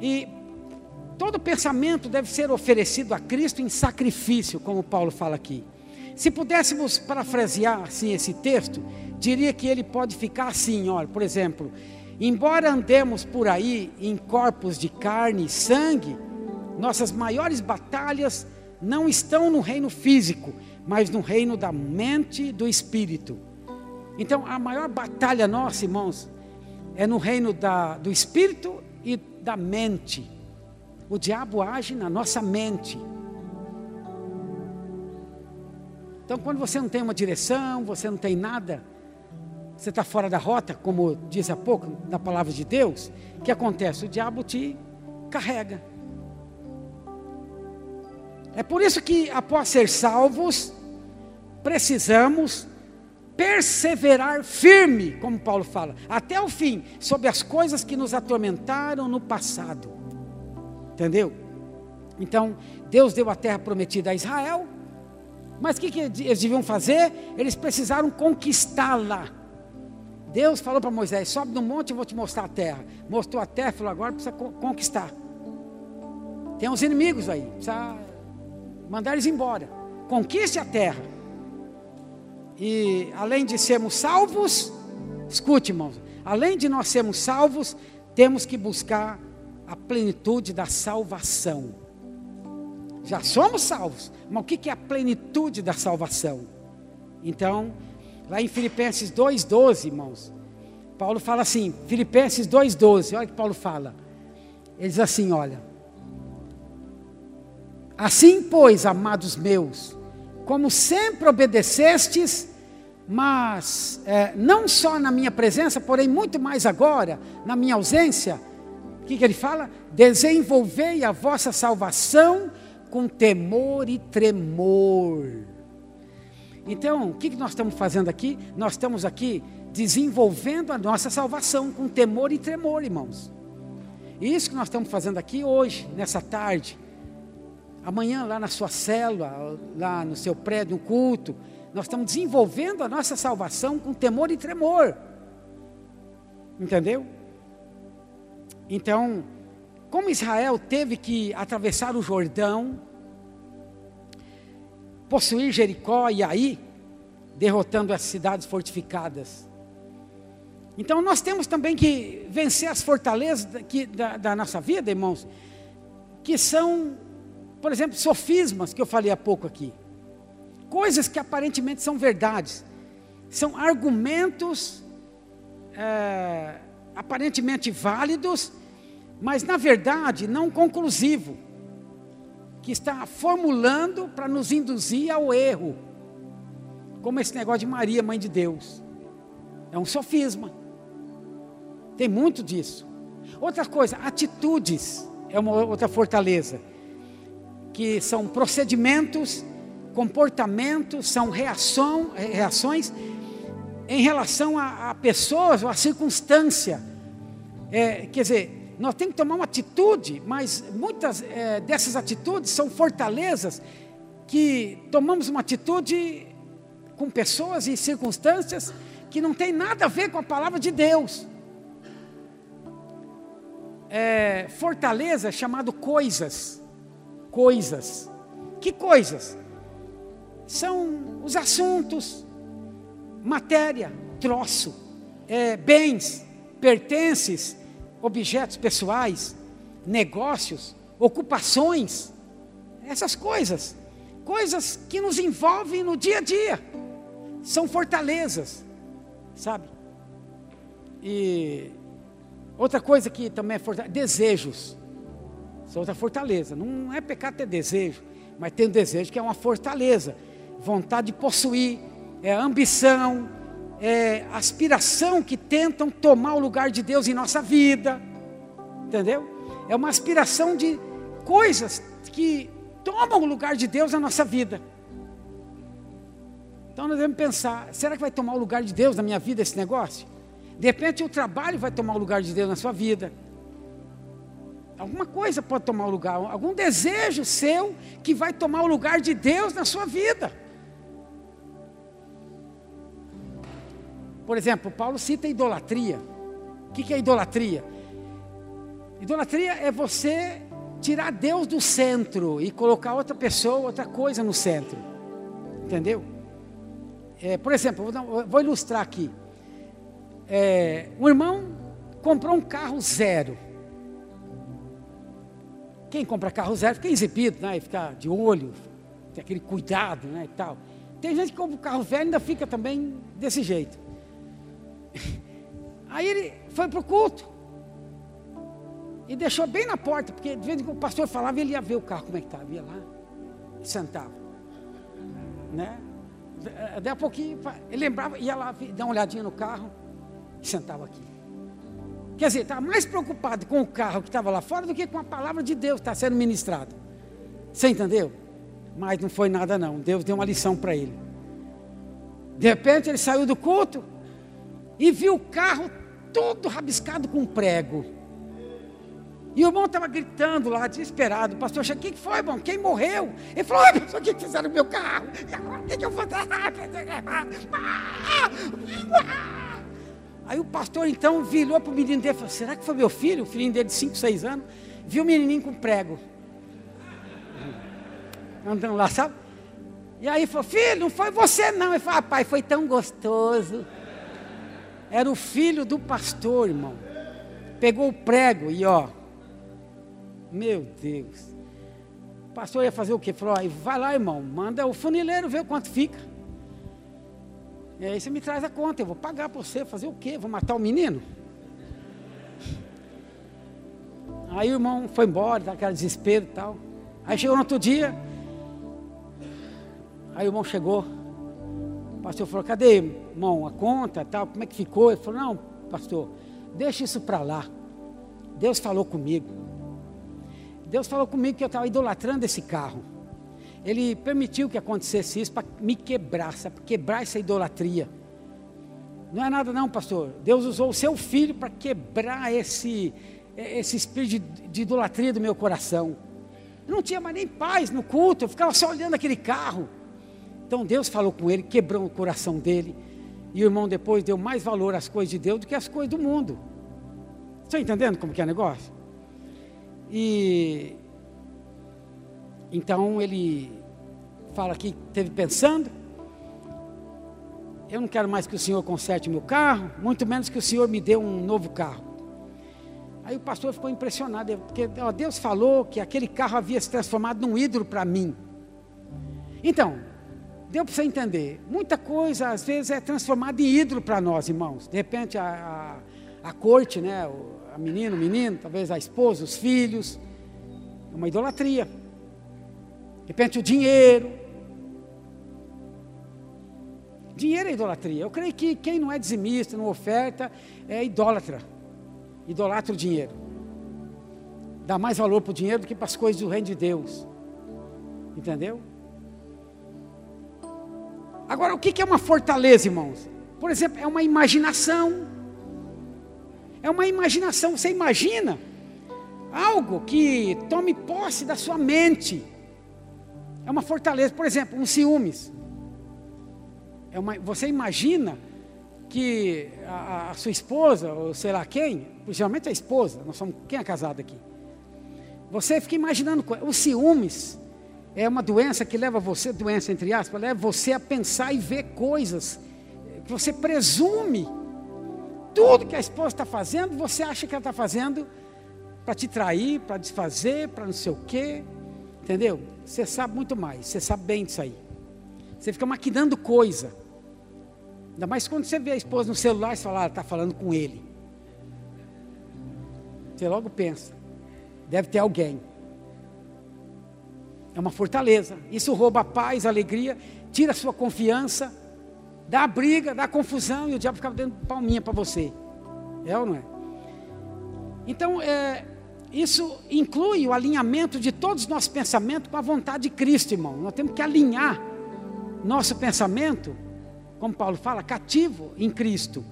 E Todo pensamento deve ser oferecido a Cristo em sacrifício, como Paulo fala aqui. Se pudéssemos parafrasear assim esse texto, diria que ele pode ficar assim, olha, por exemplo, embora andemos por aí em corpos de carne e sangue, nossas maiores batalhas não estão no reino físico, mas no reino da mente e do espírito. Então, a maior batalha nossa, irmãos, é no reino da, do espírito e da mente. O diabo age na nossa mente. Então, quando você não tem uma direção, você não tem nada, você está fora da rota, como diz há pouco na palavra de Deus, o que acontece? O diabo te carrega. É por isso que, após ser salvos, precisamos perseverar firme, como Paulo fala, até o fim, sobre as coisas que nos atormentaram no passado. Entendeu? Então, Deus deu a terra prometida a Israel, mas o que, que eles deviam fazer? Eles precisaram conquistá-la. Deus falou para Moisés: sobe no monte, eu vou te mostrar a terra. Mostrou a terra, falou: agora precisa conquistar. Tem uns inimigos aí, precisa mandar eles embora. Conquiste a terra. E além de sermos salvos, escute, irmãos, além de nós sermos salvos, temos que buscar a plenitude da salvação. Já somos salvos, mas o que é a plenitude da salvação? Então, lá em Filipenses 2,12, irmãos, Paulo fala assim, Filipenses 2,12, olha o que Paulo fala. Ele diz assim: olha, assim, pois, amados meus, como sempre obedecestes, mas é, não só na minha presença, porém muito mais agora, na minha ausência, o que, que ele fala? Desenvolvei a vossa salvação com temor e tremor. Então, o que, nós estamos fazendo aqui? Nós estamos aqui desenvolvendo a nossa salvação com temor e tremor, irmãos. Isso que nós estamos fazendo aqui hoje, nessa tarde. Amanhã, lá na sua célula, lá no seu prédio, no culto, nós estamos desenvolvendo a nossa salvação com temor e tremor. Entendeu? Então, como Israel teve que atravessar o Jordão, possuir Jericó e aí, derrotando as cidades fortificadas. Então nós temos também que vencer as fortalezas da, da, da nossa vida, irmãos, que são, por exemplo, sofismas que eu falei há pouco aqui coisas que aparentemente são verdades, são argumentos é, aparentemente válidos, mas na verdade não conclusivo, que está formulando para nos induzir ao erro, como esse negócio de Maria, mãe de Deus, é um sofisma, tem muito disso. Outra coisa, atitudes é uma outra fortaleza, que são procedimentos comportamentos, são reação, reações em relação a, a pessoas ou a circunstância. É, quer dizer, nós temos que tomar uma atitude, mas muitas é, dessas atitudes são fortalezas que tomamos uma atitude com pessoas e circunstâncias que não tem nada a ver com a palavra de Deus. É, fortaleza é chamado coisas. Coisas. Que coisas? são os assuntos, matéria, troço, é, bens, pertences, objetos pessoais, negócios, ocupações, essas coisas, coisas que nos envolvem no dia a dia, são fortalezas, sabe? E outra coisa que também é fortaleza, desejos, são outra fortaleza, não é pecado ter desejo, mas tem um desejo que é uma fortaleza. Vontade de possuir, é ambição, é aspiração que tentam tomar o lugar de Deus em nossa vida, entendeu? É uma aspiração de coisas que tomam o lugar de Deus na nossa vida. Então nós devemos pensar: será que vai tomar o lugar de Deus na minha vida esse negócio? De repente o trabalho vai tomar o lugar de Deus na sua vida. Alguma coisa pode tomar o lugar, algum desejo seu que vai tomar o lugar de Deus na sua vida. Por exemplo, Paulo cita idolatria. O que é idolatria? Idolatria é você tirar Deus do centro e colocar outra pessoa, outra coisa no centro. Entendeu? É, por exemplo, vou, ilustrar aqui. É, um irmão comprou um carro zero. Quem compra carro zero fica exibido, né? E fica de olho, tem aquele cuidado, né? E tal. Tem gente que compra um carro velho e ainda fica também desse jeito. Aí ele foi para o culto. E deixou bem na porta, porque de vez em quando o pastor falava, ele ia ver o carro como é que estava, ia lá sentava. Né? Daí a pouquinho, ele lembrava, ia lá dar uma olhadinha no carro e sentava aqui. Quer dizer, estava mais preocupado com o carro que estava lá fora do que com a palavra de Deus que está sendo ministrado. Você entendeu? Mas não foi nada não. Deus deu uma lição para ele. De repente ele saiu do culto e viu o carro todo rabiscado com prego. E o irmão estava gritando lá, desesperado. O pastor chegou, o que foi, irmão? Quem morreu? Ele falou, o que fizeram no meu carro? O que, eu vou? Aí o pastor então virou para o menino dele e falou, será que foi meu filho? O filhinho dele de 5, 6 anos. Viu o menininho com prego. Andando lá, sabe? E aí falou, filho, não foi você não. Ele falou, ah, pai, foi tão gostoso. Era o filho do pastor, irmão. Pegou o prego e ó. Meu Deus. O pastor ia fazer o quê? Falou, vai lá, irmão, manda o funileiro ver quanto fica. E aí você me traz a conta, eu vou pagar para você, fazer o quê? Vou matar o menino? Aí o irmão foi embora, aquele desespero e tal. Aí chegou no outro dia, Aí o irmão chegou, o pastor falou, cadê, irmão, a conta, tal, como é que ficou? Ele falou, não, pastor, deixa isso para lá. Deus falou comigo. Deus falou comigo que eu estava idolatrando esse carro. Ele permitiu que acontecesse isso para me quebrar, para quebrar essa idolatria. Não é nada não, pastor. Deus usou o seu filho para quebrar esse, esse espírito de, de idolatria do meu coração. Eu não tinha mais nem paz no culto, eu ficava só olhando aquele carro. Então Deus falou com ele, quebrou o coração dele. E o irmão depois deu mais valor às coisas de Deus do que às coisas do mundo. Está entendendo como que é o negócio? E então ele fala aqui, teve pensando, eu não quero mais que o Senhor conserte meu carro, muito menos que o Senhor me dê um novo carro. Aí o pastor ficou impressionado, porque ó, Deus falou que aquele carro havia se transformado num ídolo para mim. Então, Deu para você entender. Muita coisa, às vezes, é transformada em ídolo para nós, irmãos. De repente, a, a, a corte, né? A menina, o menino, talvez a esposa, os filhos. É uma idolatria. De repente, o dinheiro. Dinheiro é idolatria. Eu creio que quem não é dizimista, não oferta, é idólatra. Idolatra o dinheiro. Dá mais valor para o dinheiro do que para as coisas do reino de Deus. Entendeu? Agora, o que é uma fortaleza, irmãos? Por exemplo, é uma imaginação. É uma imaginação. Você imagina algo que tome posse da sua mente. É uma fortaleza. Por exemplo, um ciúmes. É uma, você imagina que a, a, sua esposa, ou sei lá quem, principalmente a esposa, nós somos, quem é casado aqui? Você fica imaginando, os ciúmes é uma doença que leva você, doença entre aspas, leva você a pensar e ver coisas que você presume. Tudo que a esposa está fazendo, você acha que ela está fazendo para te trair, para desfazer, para não sei o quê. Entendeu? Você sabe muito mais, você sabe bem disso aí. Você fica maquinando coisa. Ainda mais quando você vê a esposa no celular e fala, ah, está falando com ele. Você logo pensa, deve ter alguém. É uma fortaleza. Isso rouba a paz, a alegria, tira a sua confiança, dá briga, dá confusão e o diabo fica dando palminha para você. É ou não é? Então, é, isso inclui o alinhamento de todos os nossos pensamentos com a vontade de Cristo, irmão. Nós temos que alinhar nosso pensamento, como Paulo fala, cativo em Cristo.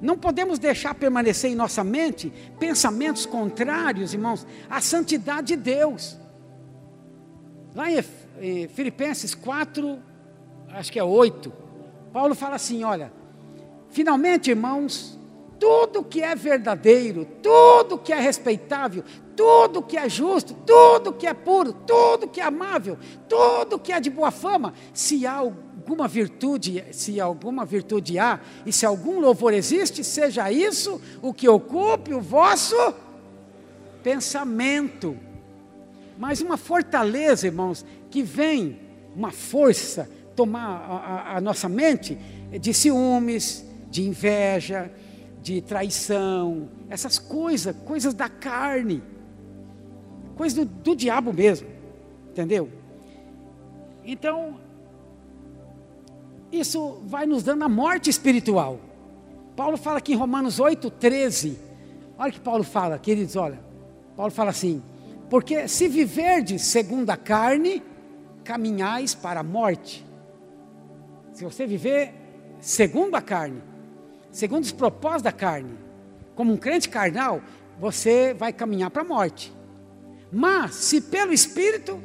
Não podemos deixar permanecer em nossa mente pensamentos contrários, irmãos, à santidade de Deus. Lá em Filipenses 4, acho que é 8, Paulo fala assim: olha, finalmente, irmãos, tudo que é verdadeiro, tudo que é respeitável, tudo que é justo, tudo que é puro, tudo que é amável, tudo que é de boa fama, se há alguma virtude, se alguma virtude há, e se algum louvor existe, seja isso o que ocupe o vosso pensamento mas uma fortaleza, irmãos, que vem, uma força, tomar a, a, a nossa mente de ciúmes, de inveja, de traição, essas coisas, coisas da carne, coisas do, do diabo mesmo, entendeu? Então, isso vai nos dando a morte espiritual. Paulo fala aqui em Romanos 8, 13. Olha o que Paulo fala, queridos, olha. Paulo fala assim: porque se viverdes segundo a carne, caminhais para a morte. Se você viver segundo a carne, segundo os propósitos da carne, como um crente carnal, você vai caminhar para a morte. Mas, se pelo Espírito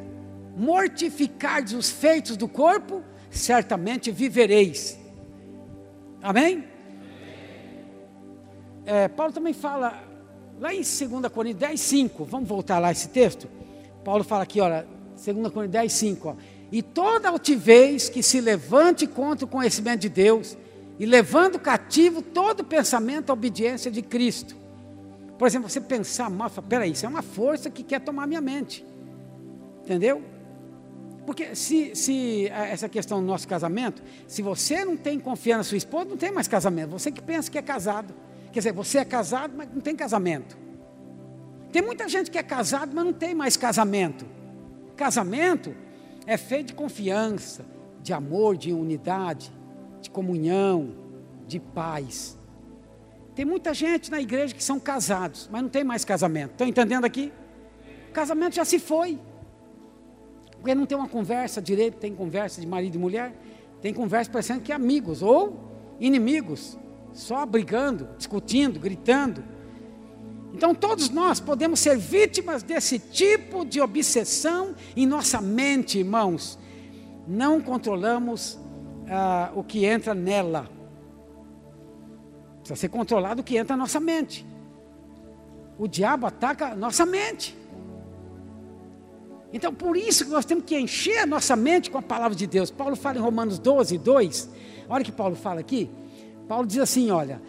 mortificardes os feitos do corpo, certamente vivereis. Amém? É, Paulo também fala, lá em 2 Coríntios 10, 5, vamos voltar lá esse texto? Paulo fala aqui, olha, 2 Coríntios 10, 5, ó, e toda altivez que se levante contra o conhecimento de Deus, e levando cativo todo pensamento à obediência de Cristo. Por exemplo, você pensar mal, fala, peraí, isso é uma força que quer tomar minha mente. Entendeu? Porque se, se é, essa questão do nosso casamento, se você não tem confiança na sua esposa, não tem mais casamento. Você que pensa que é casado. Quer dizer, você é casado, mas não tem casamento. Tem muita gente que é casado, mas não tem mais casamento. Casamento é feito de confiança, de amor, de unidade, de comunhão, de paz. Tem muita gente na igreja que são casados, mas não tem mais casamento. Estão entendendo aqui? O casamento já se foi. Porque não tem uma conversa direito, tem conversa de marido e mulher, tem conversa parecendo que é amigos ou inimigos, só brigando, discutindo, gritando. Então todos nós podemos ser vítimas desse tipo de obsessão em nossa mente, irmãos. Não controlamos ah, o que entra nela. Precisa ser controlado o que entra na nossa mente. O diabo ataca a nossa mente. Então, por isso que nós temos que encher a nossa mente com a palavra de Deus. Paulo fala em Romanos 12, 2. Olha que Paulo fala aqui. Paulo diz assim: olha,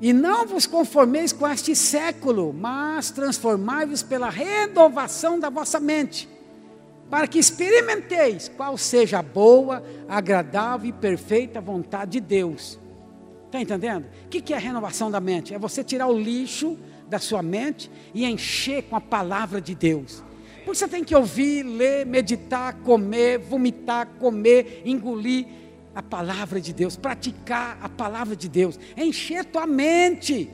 e não vos conformeis com este século, mas transformai-vos pela renovação da vossa mente, para que experimenteis qual seja a boa, agradável e perfeita vontade de Deus. Está entendendo? O que é renovação da mente? É você tirar o lixo da sua mente e encher com a palavra de Deus. Porque você tem que ouvir, ler, meditar, comer, vomitar, comer, engolir a palavra de Deus, praticar a palavra de Deus, encher tua mente.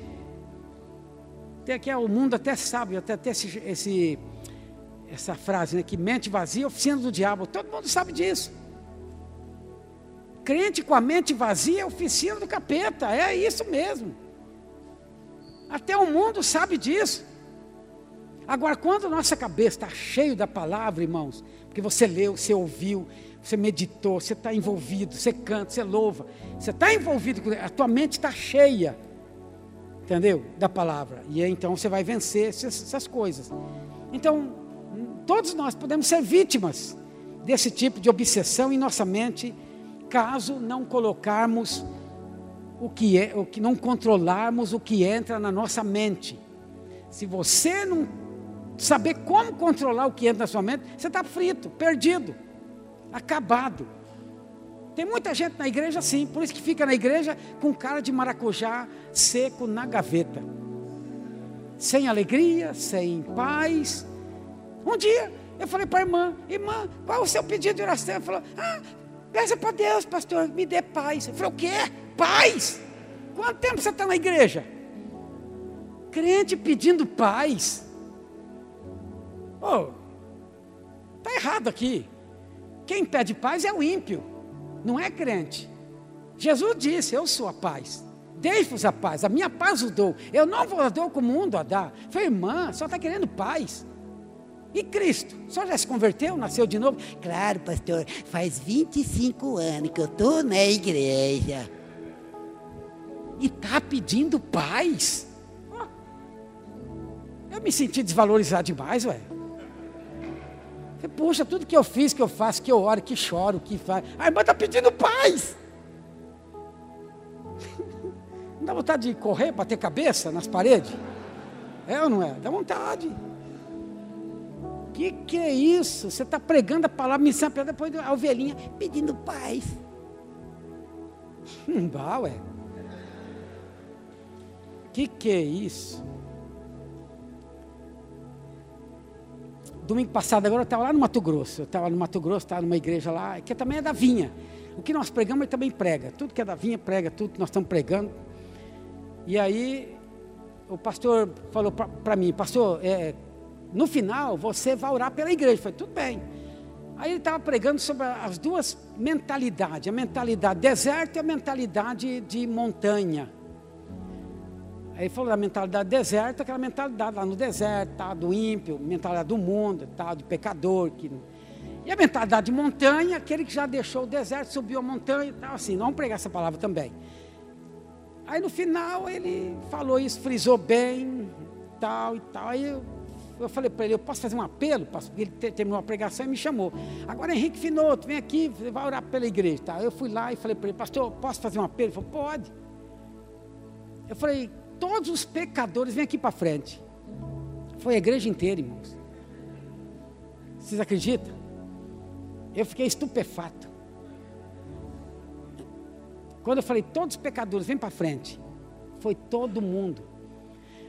Tem aqui o mundo até sabe, até, até esse, esse, essa frase, né, que mente vazia, oficina do diabo. Todo mundo sabe disso. Crente com a mente vazia é oficina do capeta, é isso mesmo. Até o mundo sabe disso. Agora, quando nossa cabeça está cheia da palavra, irmãos, porque você leu, você ouviu, você meditou, você está envolvido, você canta, você louva, você está envolvido, a tua mente está cheia, entendeu? Da palavra. E aí, então você vai vencer essas, coisas. Então, todos nós podemos ser vítimas desse tipo de obsessão em nossa mente, caso não colocarmos o que é, o que não controlarmos o que entra na nossa mente. Se você não saber como controlar o que entra na sua mente, você está frito, perdido, acabado. Tem muita gente na igreja assim, por isso que fica na igreja com cara de maracujá seco na gaveta. Sem alegria, sem paz. Um dia eu falei para a irmã, irmã, qual é o seu pedido de oração? Ela falou, ah, peça para Deus, pastor, me dê paz. Eu falei, o quê? Paz? Quanto tempo você está na igreja? Crente pedindo paz. Oh, está errado aqui. Quem pede paz é o ímpio, não é crente. Jesus disse: Eu sou a paz. Dei-vos a paz, a minha paz o dou. Eu não vos dou como o mundo a dar. Foi irmã, só está querendo paz. E Cristo? Só já se converteu? Nasceu de novo? Claro, pastor, faz 25 anos que eu estou na igreja. E está pedindo paz? Eu me senti desvalorizado demais, ué. Puxa, tudo que eu fiz, que eu faço, que eu oro, que choro, que faz. A irmã está pedindo paz. Não dá vontade de correr, bater cabeça nas paredes? É ou não é? Dá vontade. Que que é isso? Você está pregando a palavra, ensina depois a ovelhinha pedindo paz. Não dá, ué. Que que é isso? Domingo passado agora eu estava lá no Mato Grosso. Eu estava no Mato Grosso, estava numa igreja lá, que também é da vinha. O que nós pregamos, ele também prega. Tudo que é da vinha, prega, tudo que nós estamos pregando. E aí, o pastor falou para mim, pastor, é, no final você vai orar pela igreja. Eu falei, tudo bem. Aí ele estava pregando sobre as duas mentalidades, a mentalidade deserto e a mentalidade de montanha. Aí falou da mentalidade deserto, aquela mentalidade lá no deserto, tá, do ímpio, mentalidade do mundo, tá, do pecador. Que... E a mentalidade de montanha, aquele que já deixou o deserto, subiu a montanha e tal, assim, não pregar essa palavra também. Aí no final ele falou isso, frisou bem, tal e tal. Aí eu, eu falei para ele, eu posso fazer um apelo? Ele terminou a pregação e me chamou. Agora Henrique Finoto, vem aqui, vai orar pela igreja. Tá? Eu fui lá e falei para ele, pastor, posso fazer um apelo? Ele falou, pode. Eu falei, todos os pecadores vêm aqui para frente. Foi a igreja inteira, irmãos. Vocês acreditam? Eu fiquei estupefato. Quando eu falei, todos os pecadores, vem para frente. Foi todo mundo.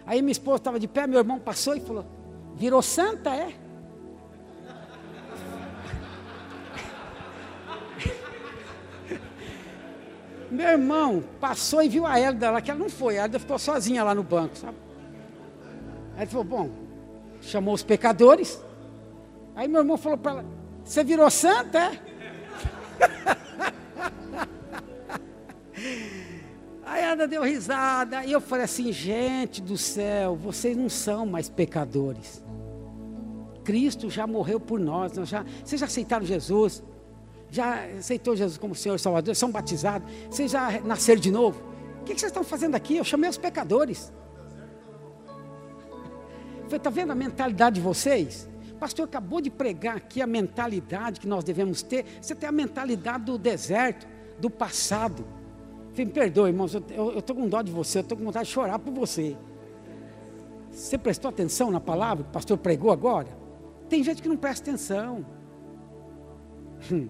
Aí minha esposa estava de pé, meu irmão passou e falou, virou santa, é? Meu irmão passou e viu a Hélida lá, que ela não foi, a Hélida ficou sozinha lá no banco, sabe? Aí ele falou, bom, chamou os pecadores. Aí meu irmão falou para ela, você virou santa, é? Aí ela deu risada, e eu falei assim, gente do céu, vocês não são mais pecadores. Cristo já morreu por nós, nós já, vocês já aceitaram Jesus? Já aceitou Jesus como Senhor e Salvador, são batizados, vocês já nasceram de novo. O que, vocês estão fazendo aqui? Eu chamei os pecadores. Está vendo a mentalidade de vocês? Pastor acabou de pregar aqui a mentalidade que nós devemos ter. Você tem a mentalidade do deserto, do passado. Me perdoe, irmãos, eu estou com dó de você, eu estou com vontade de chorar por você. Você prestou atenção na palavra que o pastor pregou agora? Tem gente que não presta atenção. Hum.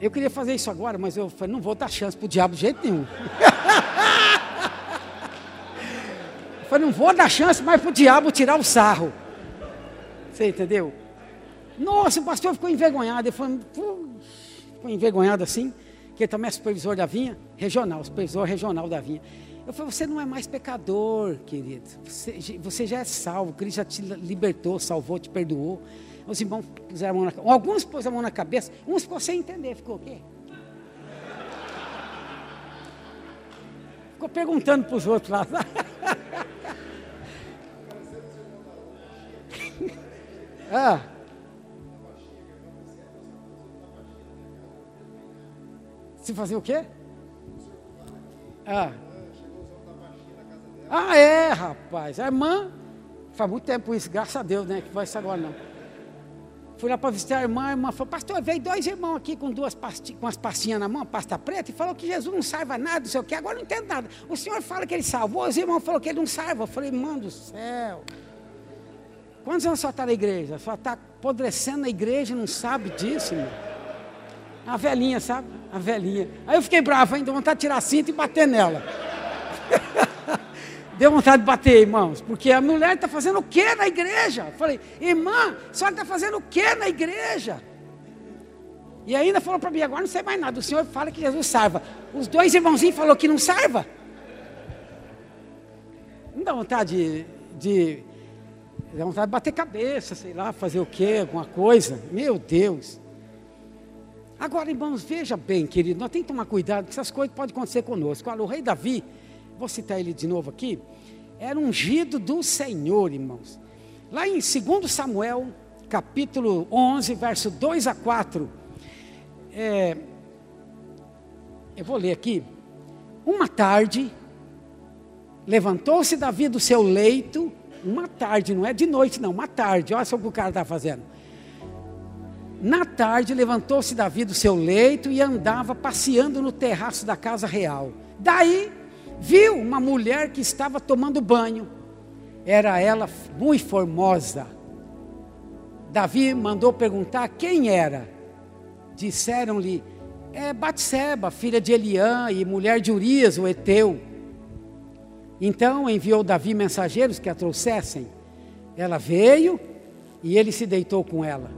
Eu queria fazer isso agora, mas eu falei, não vou dar chance para o diabo de jeito nenhum. eu falei, não vou dar chance mais para o diabo tirar o sarro. Você entendeu? Nossa, o pastor ficou envergonhado. Ele foi, ficou envergonhado assim, que ele também é supervisor da vinha, regional, supervisor regional da vinha. Eu falei, você não é mais pecador, querido. Você, você já é salvo, Cristo já te libertou, salvou, te perdoou. Os irmãos puseram a mão na cabeça. Alguns puseram a mão na cabeça, uns ficou sem entender. Ficou o quê? Ficou perguntando para os outros lá. ah. Se fazer o quê? Ah. Ah, é, rapaz. A irmã, faz muito tempo isso, graças a Deus, né? Que vai isso agora não. Fui lá para visitar a irmã, a irmã falou, pastor, veio dois irmãos aqui com duas com as pastinhas na mão, pasta preta, e falou que Jesus não salva nada, não sei o que, agora não entendo nada. O senhor fala que ele salvou, os irmãos falaram que ele não salva. Eu falei, irmão do céu. Quantos anos só está na igreja? Só está apodrecendo na igreja e não sabe disso, irmão. A velhinha, sabe? A velhinha. Aí eu fiquei bravo, ainda vontade de tirar a cinta e bater nela. Deu vontade de bater, irmãos, porque a mulher está fazendo o que na igreja? Eu falei, irmã, a senhora está fazendo o que na igreja? E ainda falou para mim, agora não sei mais nada. O Senhor fala que Jesus salva. Os dois irmãozinhos falaram que não salva. Não dá vontade de, de. Dá vontade de bater cabeça, sei lá, fazer o quê, alguma coisa. Meu Deus. Agora, irmãos, veja bem, querido, nós temos que tomar cuidado, que essas coisas podem acontecer conosco. Olha, o rei Davi, vou citar ele de novo aqui, era ungido do Senhor, irmãos. Lá em 2 Samuel, capítulo 11, verso 2 a 4, é, eu vou ler aqui. Uma tarde, levantou-se Davi do seu leito, uma tarde, não é de noite, não, uma tarde, olha só o que o cara está fazendo. Na tarde, levantou-se Davi do seu leito e andava passeando no terraço da casa real. Daí viu uma mulher que estava tomando banho. Era ela muito formosa. Davi mandou perguntar quem era. Disseram-lhe: É Batseba, filha de Eliã e mulher de Urias, o Eteu. Então enviou Davi mensageiros que a trouxessem. Ela veio e ele se deitou com ela.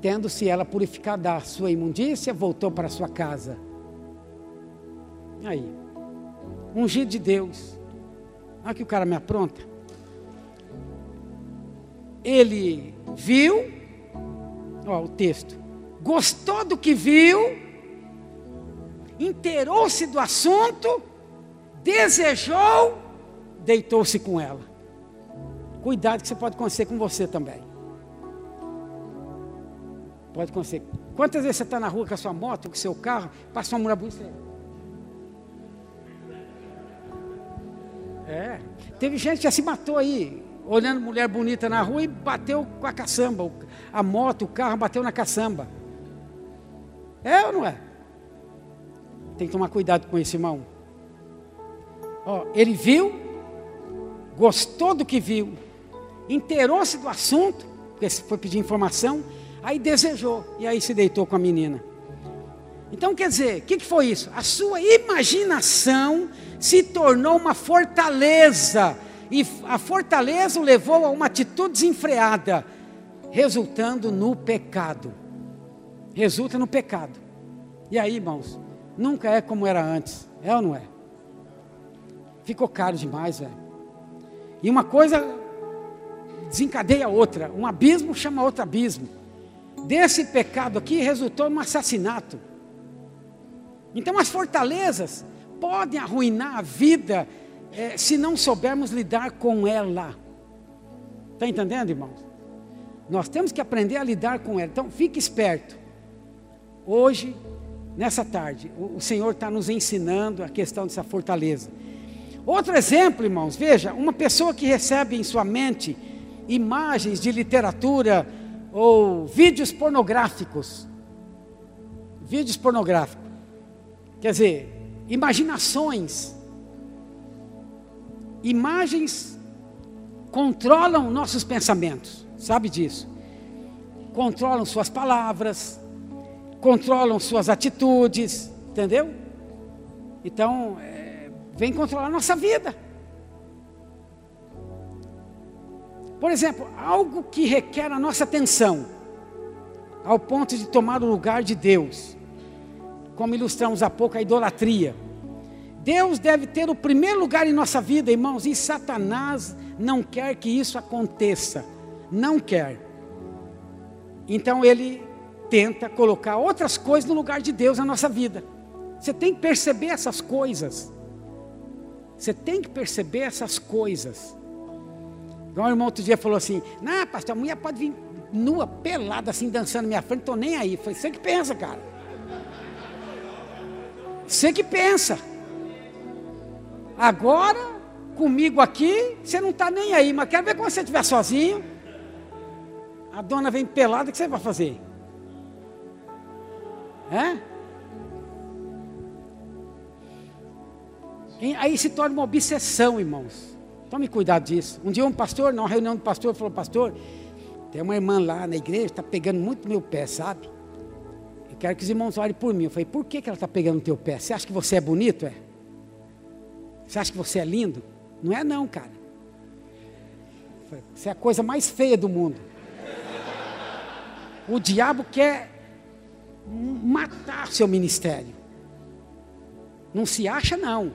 Tendo-se ela purificado da sua imundícia, voltou para sua casa. Aí, ungido de Deus. Olha que o cara me apronta. Ele viu Ó, o texto. Gostou do que viu, inteirou-se do assunto, desejou, deitou-se com ela. Cuidado que isso pode acontecer com você também. Pode acontecer. Quantas vezes você está na rua com a sua moto, com o seu carro, passa uma mulher bonita? É. Teve gente que já se matou aí, olhando mulher bonita na rua e bateu com a caçamba. A moto, o carro bateu na caçamba. É ou não é? Tem que tomar cuidado com esse irmão. Ó, ele viu, gostou do que viu, inteirou-se do assunto, porque foi pedir informação, aí desejou, e aí se deitou com a menina. Então quer dizer, o que, que foi isso? A sua imaginação se tornou uma fortaleza, e a fortaleza o levou a uma atitude desenfreada, resultando no pecado. Resulta no pecado. E aí, irmãos, nunca é como era antes, é ou não é? Ficou caro demais, velho. E uma coisa desencadeia outra, um abismo chama outro abismo. Desse pecado aqui resultou num assassinato. Então as fortalezas podem arruinar a vida é, se não soubermos lidar com ela. Está entendendo, irmãos? Nós temos que aprender a lidar com ela. Então fique esperto. Hoje, nessa tarde, o, o Senhor está nos ensinando a questão dessa fortaleza. Outro exemplo, irmãos, veja, uma pessoa que recebe em sua mente imagens de literatura ou vídeos pornográficos. Vídeos pornográficos. Quer dizer, imaginações. Imagens controlam nossos pensamentos, sabe disso? Controlam suas palavras, controlam suas atitudes, entendeu? Então, é, vem controlar nossa vida. Por exemplo, algo que requer a nossa atenção, ao ponto de tomar o lugar de Deus como ilustramos há pouco, a idolatria. Deus deve ter o primeiro lugar em nossa vida, irmãos, e Satanás não quer que isso aconteça. Não quer. Então ele tenta colocar outras coisas no lugar de Deus na nossa vida. Você tem que perceber essas coisas. Você tem que perceber essas coisas. Igual o irmão outro dia falou assim: Não, pastor, a mulher pode vir nua, pelada, assim, dançando na minha frente, estou nem aí. Foi você que pensa, cara. Você que pensa. Agora, comigo aqui, você não está nem aí, mas quero ver quando você estiver sozinho. A dona vem pelada, o que você vai fazer? É? Aí se torna uma obsessão, irmãos. Tome cuidado disso. Um dia um pastor, numa reunião do pastor, falou, pastor, tem uma irmã lá na igreja, está pegando muito meu pé, sabe? Quero que os irmãos orem por mim. Eu falei, por que, que ela está pegando no teu pé? Você acha que você é bonito? É? Você acha que você é lindo? Não é não, cara. Você é a coisa mais feia do mundo. O diabo quer matar seu ministério. Não se acha, não.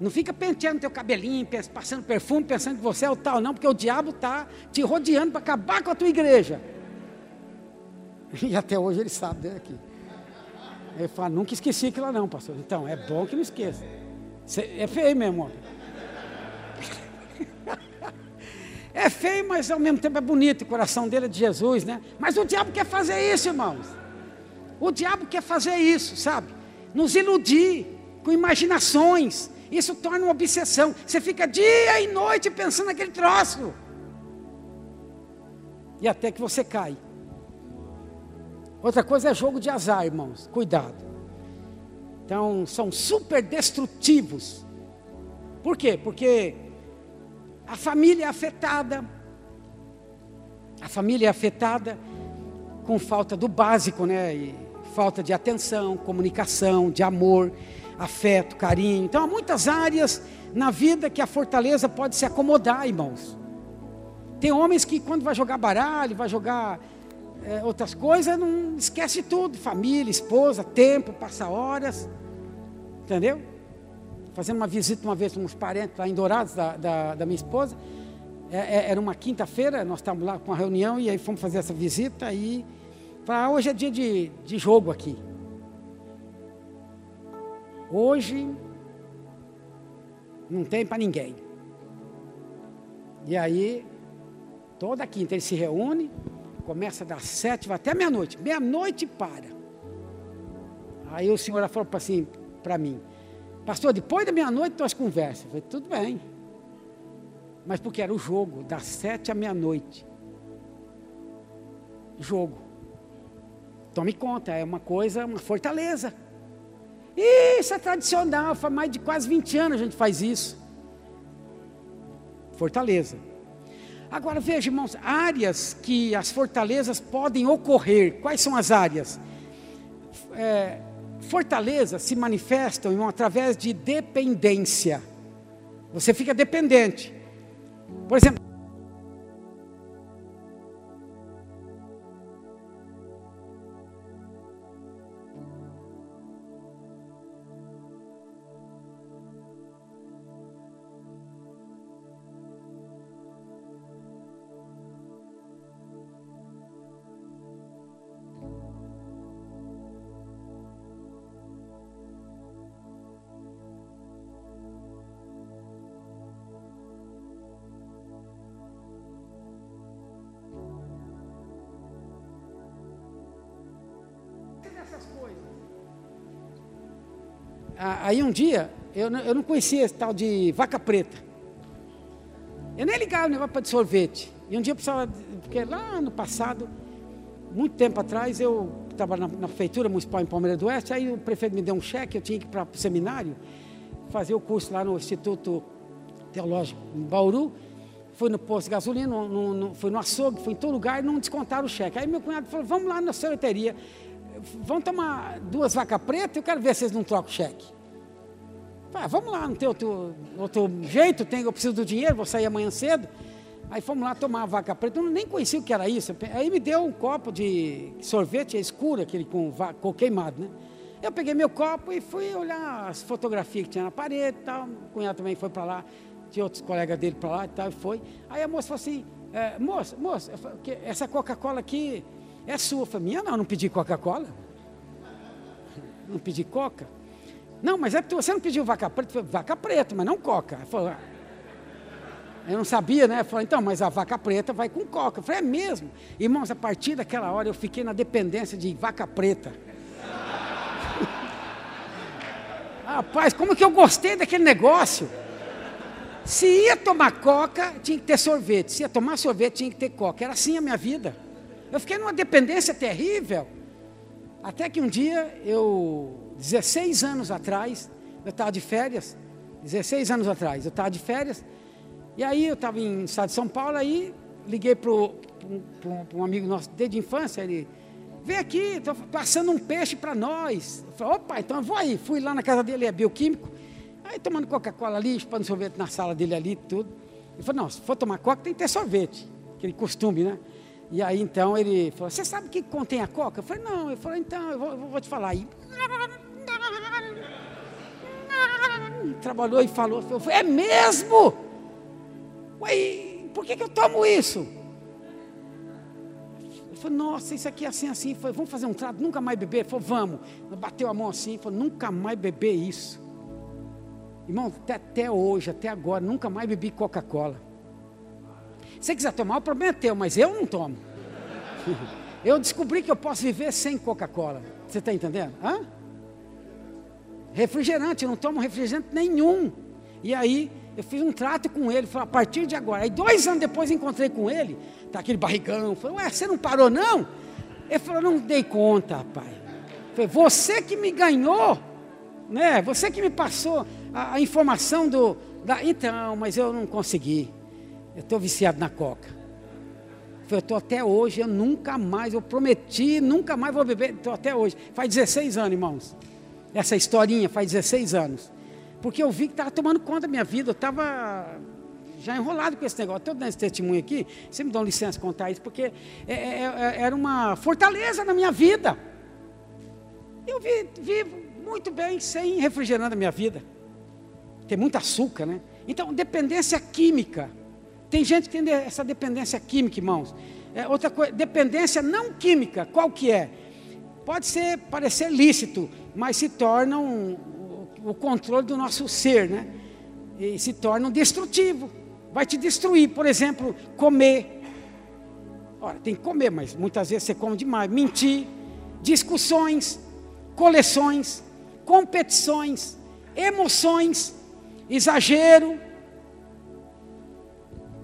Não fica penteando teu cabelinho, passando perfume, pensando que você é o tal, não, porque o diabo está te rodeando para acabar com a tua igreja. E até hoje ele sabe daqui. Ele fala, nunca esqueci aquilo lá não, pastor. Então, é bom que não esqueça. É feio mesmo, ó. É feio, mas ao mesmo tempo é bonito. O coração dele é de Jesus, né? Mas o diabo quer fazer isso, irmãos. O diabo quer fazer isso, sabe? Nos iludir com imaginações. Isso torna uma obsessão. Você fica dia e noite pensando naquele troço. E até que você cai. Outra coisa é jogo de azar, irmãos. Cuidado. Então, são super destrutivos. Por quê? Porque a família é afetada. A família é afetada com falta do básico, né? E falta de atenção, comunicação, de amor, afeto, carinho. Então, há muitas áreas na vida que a fortaleza pode se acomodar, irmãos. Tem homens que, quando vai jogar baralho, vai jogar é, outras coisas, não esquece tudo, família, esposa, tempo, passa horas, entendeu? Fazendo uma visita uma vez com uns parentes lá em Dourados da, da, da minha esposa, é, é, era uma quinta-feira, nós estávamos lá com uma reunião e aí fomos fazer essa visita e Falar, hoje é dia de, de jogo aqui. Hoje não tem para ninguém. E aí, toda quinta ele se reúne, começa das sete, vai até meia-noite. Meia-noite para. Aí o senhor falou assim para mim, pastor, depois da meia-noite nós conversamos. Eu falei, tudo bem. Mas porque era o jogo, das sete à meia-noite. Jogo. Tome conta, é uma coisa, uma fortaleza. Isso é tradicional, faz mais de quase 20 anos a gente faz isso. Fortaleza. Agora veja, irmãos, áreas que as fortalezas podem ocorrer. Quais são as áreas? É, fortalezas se manifestam irmão, através de dependência. Você fica dependente. Por exemplo, Aí um dia, eu não, eu não conhecia esse tal de vaca preta. Eu nem ligava o negócio para de sorvete. E um dia eu precisava, porque lá no passado, muito tempo atrás, eu estava na, na, prefeitura municipal em Palmeiras do Oeste, aí o prefeito me deu um cheque, eu tinha que ir para o seminário, fazer o curso lá no Instituto Teológico em Bauru. Fui no posto de gasolina, no, no, no, fui no açougue, fui em todo lugar e não descontaram o cheque. Aí meu cunhado falou, vamos lá na sorveteria, vamos tomar duas vacas pretas, eu quero ver se vocês não trocam o cheque. Ah, vamos lá, não tem outro, outro jeito, tem, eu preciso do dinheiro, vou sair amanhã cedo. Aí fomos lá tomar a vaca preta, eu nem conhecia o que era isso. Aí me deu um copo de sorvete escuro, aquele com, com queimado, né? Eu peguei meu copo e fui olhar as fotografias que tinha na parede e tal. O cunhado também foi para lá, tinha outros colegas dele para lá e tal, e foi. Aí a moça falou assim, é, moça, moça, essa Coca-Cola aqui é sua. Eu minha não, não pedi Coca-Cola. Não pedi Coca. Não, mas é porque você não pediu vaca preta, vaca preta, mas não coca. Ah. eu não sabia, né? Falei, então, mas a vaca preta vai com coca. Eu falei, é mesmo? Irmãos, a partir daquela hora eu fiquei na dependência de vaca preta. Rapaz, como que eu gostei daquele negócio? Se ia tomar coca, tinha que ter sorvete. Se ia tomar sorvete, tinha que ter coca. Era assim a minha vida. Eu fiquei numa dependência terrível. Até que um dia eu 16 anos atrás, eu estava de férias, 16 anos atrás, eu estava de férias, e aí eu estava em estado de São Paulo, aí liguei para um amigo nosso desde a infância, ele, vem aqui, estou passando um peixe para nós. Eu falei, opa, então eu vou aí. Fui lá na casa dele, é bioquímico, aí tomando Coca-Cola ali, chupando sorvete na sala dele ali, tudo. Ele falou, não, se for tomar Coca tem que ter sorvete, aquele costume, né? E aí então ele falou, você sabe o que contém a Coca? Eu falei, não. Ele falou, então, eu vou, eu vou te falar. aí trabalhou e falou. É mesmo? Ué, por que, que eu tomo isso? Ele falou, nossa, isso aqui é assim, assim. Falei, vamos fazer um trato, nunca mais beber? Ele falou, vamos. Bateu a mão assim, falou, nunca mais beber isso. Irmão, até, até hoje, até agora, nunca mais bebi Coca-Cola. Se você quiser tomar, o problema é teu, mas eu não tomo. Eu descobri que eu posso viver sem Coca-Cola. Você está entendendo? Hã? Refrigerante, eu não tomo refrigerante nenhum. E aí eu fiz um trato com ele, falei, a partir de agora. Aí dois anos depois encontrei com ele, tá aquele barrigão, falei, ué, você não parou não? Ele falou, não dei conta, pai. Falei, você que me ganhou, né? Você que me passou a, a informação do. Da, então, mas eu não consegui. Eu estou viciado na coca. Falei, eu estou até hoje, eu nunca mais, eu prometi, nunca mais vou beber, estou até hoje. Faz 16 anos, irmãos essa historinha faz 16 anos. Porque eu vi que estava tomando conta da minha vida, eu estava já enrolado com esse negócio. Estou dando esse testemunho aqui, você me dá licença contar isso, porque é, é, é, era uma fortaleza na minha vida. Eu vi, vivo muito bem sem refrigerante na minha vida. Tem muito açúcar, né? Então, dependência química. Tem gente que tem essa dependência química, irmãos. É, outra coisa, dependência não química, qual que é? Pode ser parecer lícito, mas se torna um, o, controle do nosso ser, né? E se torna um destrutivo. Vai te destruir, por exemplo, comer. Ora, tem que comer, mas muitas vezes você come demais. Mentir, discussões, coleções, competições, emoções, exagero,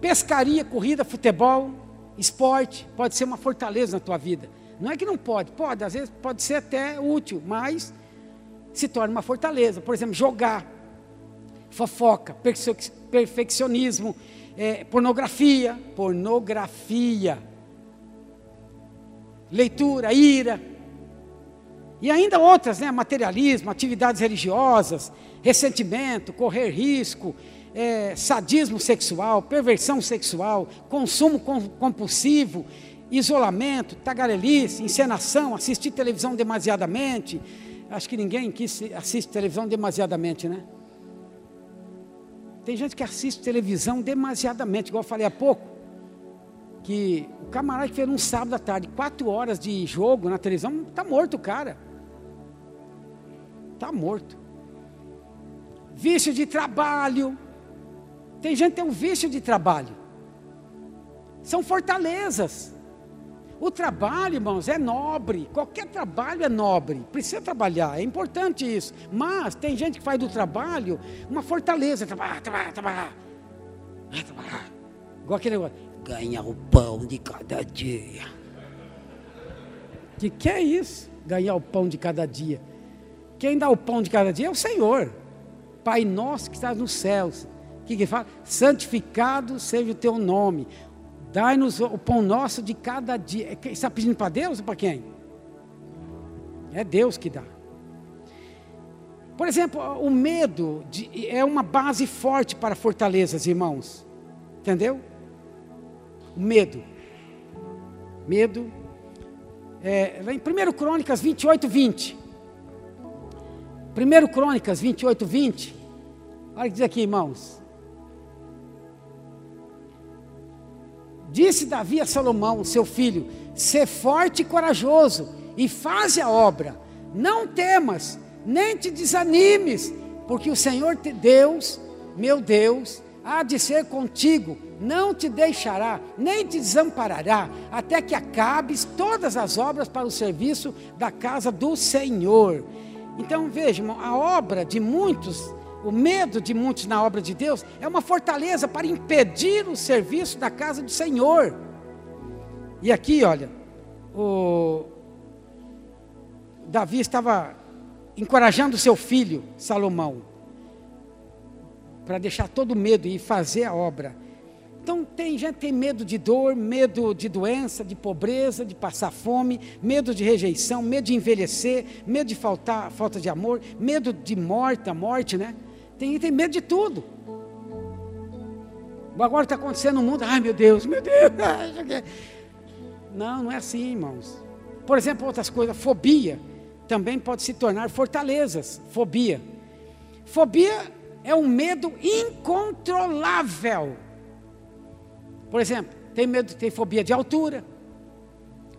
pescaria, corrida, futebol, esporte, pode ser uma fortaleza na tua vida. Não é que não pode, pode, às vezes pode ser até útil, mas se torna uma fortaleza. Por exemplo, jogar, fofoca, perfeccionismo, é, pornografia, pornografia, leitura, ira, e ainda outras, né? Materialismo, atividades religiosas, ressentimento, correr risco, é, sadismo sexual, perversão sexual, consumo compulsivo, isolamento, tagarelice, encenação, assistir televisão demasiadamente. Acho que ninguém aqui assiste televisão demasiadamente, né? Tem gente que assiste televisão demasiadamente, igual eu falei há pouco, que o camarada que fez um sábado à tarde, quatro horas de jogo na televisão, está morto o cara. Está morto. Vício de trabalho. Tem gente que tem um vício de trabalho. São fortalezas. O trabalho, irmãos, é nobre. Qualquer trabalho é nobre. Precisa trabalhar, é importante isso. Mas tem gente que faz do trabalho uma fortaleza. Trabalhar, trabalhar, trabalhar. trabalhar. Igual aquele negócio. Ganhar o pão de cada dia. Que que é isso? Ganhar o pão de cada dia. Quem dá o pão de cada dia é o Senhor. Pai nosso que estás nos céus. O que, que fala? Santificado seja o teu nome. Dai-nos o pão nosso de cada dia. É está pedindo para Deus ou para quem? É Deus que dá. Por exemplo, o medo de, é uma base forte para fortalezas, irmãos. Entendeu? O medo. Medo. É, em 1 Crônicas 28, 20. 1 Crônicas 28, 20. Olha o que diz aqui, irmãos. Disse Davi a Salomão, seu filho: Sê forte e corajoso, e faze a obra. Não temas, nem te desanimes, porque o Senhor Deus, meu Deus, há de ser contigo, não te deixará, nem te desamparará, até que acabes todas as obras para o serviço da casa do Senhor. Então vejam, a obra de muitos, o medo de muitos na obra de Deus é uma fortaleza para impedir o serviço da casa do Senhor. E aqui, olha, o Davi estava encorajando seu filho Salomão para deixar todo medo e fazer a obra. Então tem gente tem medo de dor, medo de doença, de pobreza, de passar fome, medo de rejeição, medo de envelhecer, medo de faltar, falta de amor, medo de morte, a morte, né? Tem tem medo de tudo. Agora está acontecendo no mundo, ai meu Deus, meu Deus. Não, não é assim, irmãos. Por exemplo, outras coisas, fobia também pode se tornar fortalezas. Fobia. Fobia é um medo incontrolável por exemplo, tem medo, tem fobia de altura,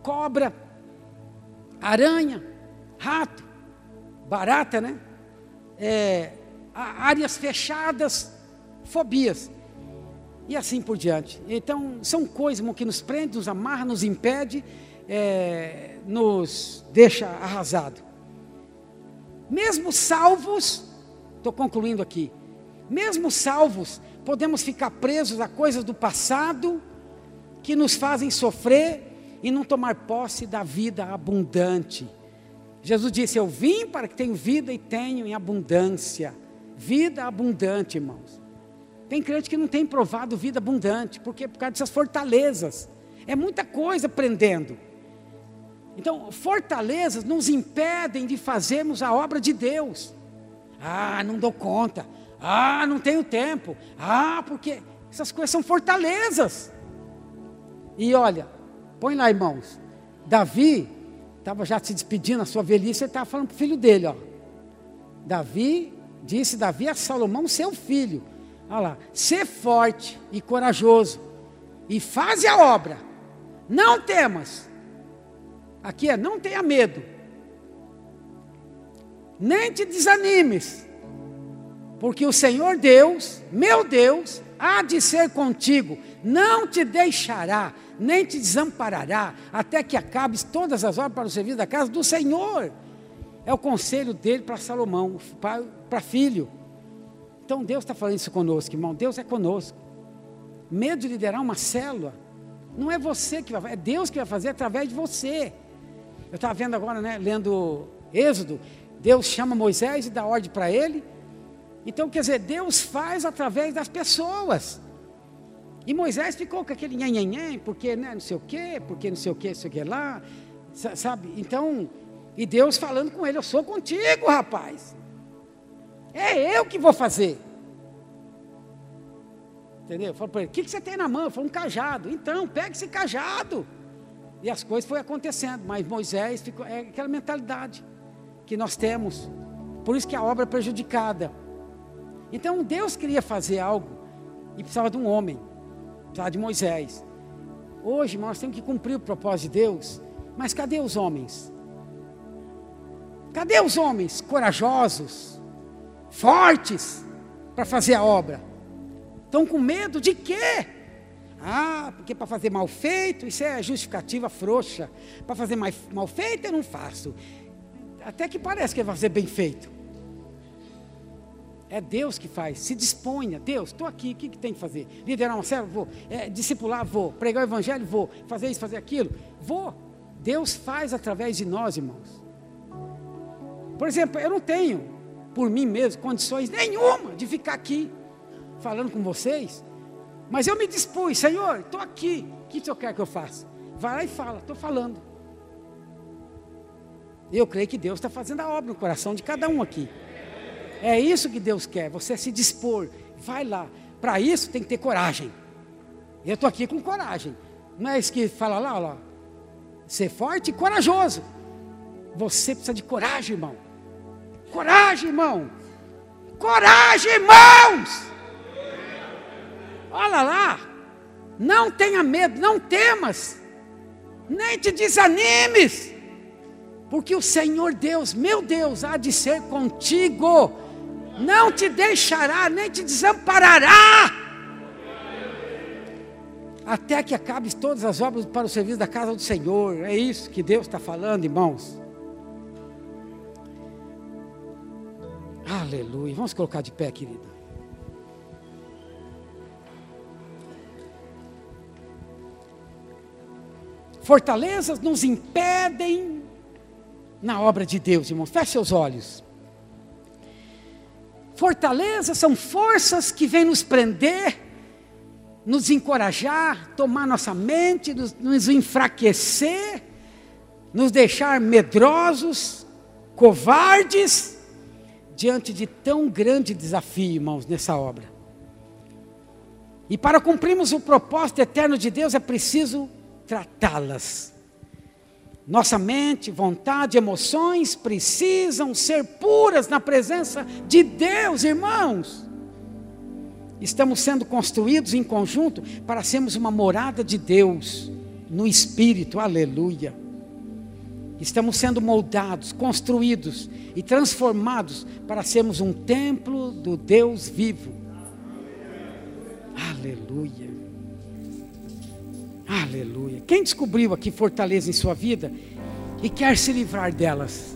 cobra, aranha, rato, barata, né? É, áreas fechadas, fobias. E assim por diante. Então, são coisas que nos prendem, nos amarra, nos impede, é, nos deixa arrasado. Mesmo salvos, estou concluindo aqui, mesmo salvos, podemos ficar presos a coisas do passado que nos fazem sofrer e não tomar posse da vida abundante. Jesus disse: Eu vim para que tenham vida e tenham em abundância. Vida abundante, irmãos. Tem crente que não tem provado vida abundante, porque por causa dessas fortalezas. É muita coisa prendendo. Então, fortalezas nos impedem de fazermos a obra de Deus. Ah, não dou conta. Ah, não tenho tempo. Ah, porque essas coisas são fortalezas. E olha, põe lá, irmãos. Davi estava já se despedindo da sua velhice, ele estava falando para o filho dele, ó. Davi, disse Davi a Salomão, seu filho: Olha lá, ser forte e corajoso e faze a obra. Não temas. Aqui é não tenha medo. Nem te desanimes. Porque o Senhor Deus, meu Deus, há de ser contigo, não te deixará, nem te desamparará, até que acabes todas as obras para o serviço da casa do Senhor. É o conselho dele para Salomão, para filho. Então Deus está falando isso conosco, irmão. Deus é conosco. Medo de liderar uma célula. Não é você que vai fazer, é Deus que vai fazer através de você. Eu estava vendo agora, né, lendo Êxodo, Deus chama Moisés e dá ordem para ele. Então, quer dizer, Deus faz através das pessoas. E Moisés ficou com aquele nhanhanhã, porque né, não sei o quê, porque não sei o quê, não sei o quê lá, sabe? Então, e Deus falando com ele: Eu sou contigo, rapaz. É eu que vou fazer. Entendeu? Falou para ele: O que, que você tem na mão? Falou: Um cajado. Então, pega esse cajado. E as coisas foram acontecendo. Mas Moisés ficou. É aquela mentalidade que nós temos. Por isso que a obra é prejudicada. Então, Deus queria fazer algo e precisava de um homem, precisava de Moisés. Hoje nós temos que cumprir o propósito de Deus. Mas cadê os homens? Cadê os homens corajosos, fortes, para fazer a obra? Estão com medo de quê? Ah, porque para fazer mal feito, isso é justificativa frouxa. Para fazer mal, feito, eu não faço. Até que parece que vai fazer bem feito. É Deus que faz, se disponha. Deus, estou aqui, o que, que tem que fazer? Liderar uma célula? Vou. É, discipular? Vou. Pregar o evangelho? Vou. Fazer isso, fazer aquilo? Vou. Deus faz através de nós, irmãos. Por exemplo, eu não tenho, por mim mesmo, condições nenhuma de ficar aqui falando com vocês, mas eu me dispus, Senhor, estou aqui, o que o Senhor quer que eu faça? Vai lá e fala, estou falando. Eu creio que Deus está fazendo a obra no coração de cada um aqui. É isso que Deus quer, você se dispor, vai lá. Para isso tem que ter coragem. Eu estou aqui com coragem. Não é isso que fala lá, lá? Ser forte e corajoso. Você precisa de coragem, irmão. Coragem, irmão. Coragem, irmãos. Olha lá. Não tenha medo, não temas. Nem te desanimes. Porque o Senhor Deus, meu Deus, há de ser contigo. Não te deixará, nem te desamparará. Até que acabes todas as obras para o serviço da casa do Senhor. É isso que Deus está falando, irmãos. Aleluia. Vamos colocar de pé, querido. Fortalezas nos impedem na obra de Deus, irmão. Feche seus olhos. Fortalezas são forças que vêm nos prender, nos encorajar, tomar nossa mente, nos, nos enfraquecer, nos deixar medrosos, covardes diante de tão grande desafio, irmãos, nessa obra. E para cumprirmos o propósito eterno de Deus é preciso tratá-las. Nossa mente, vontade, emoções precisam ser puras na presença de Deus, irmãos. Estamos sendo construídos em conjunto para sermos uma morada de Deus no Espírito, aleluia. Estamos sendo moldados, construídos e transformados para sermos um templo do Deus vivo. Aleluia. Aleluia. Quem descobriu aqui fortaleza em sua vida e quer se livrar delas?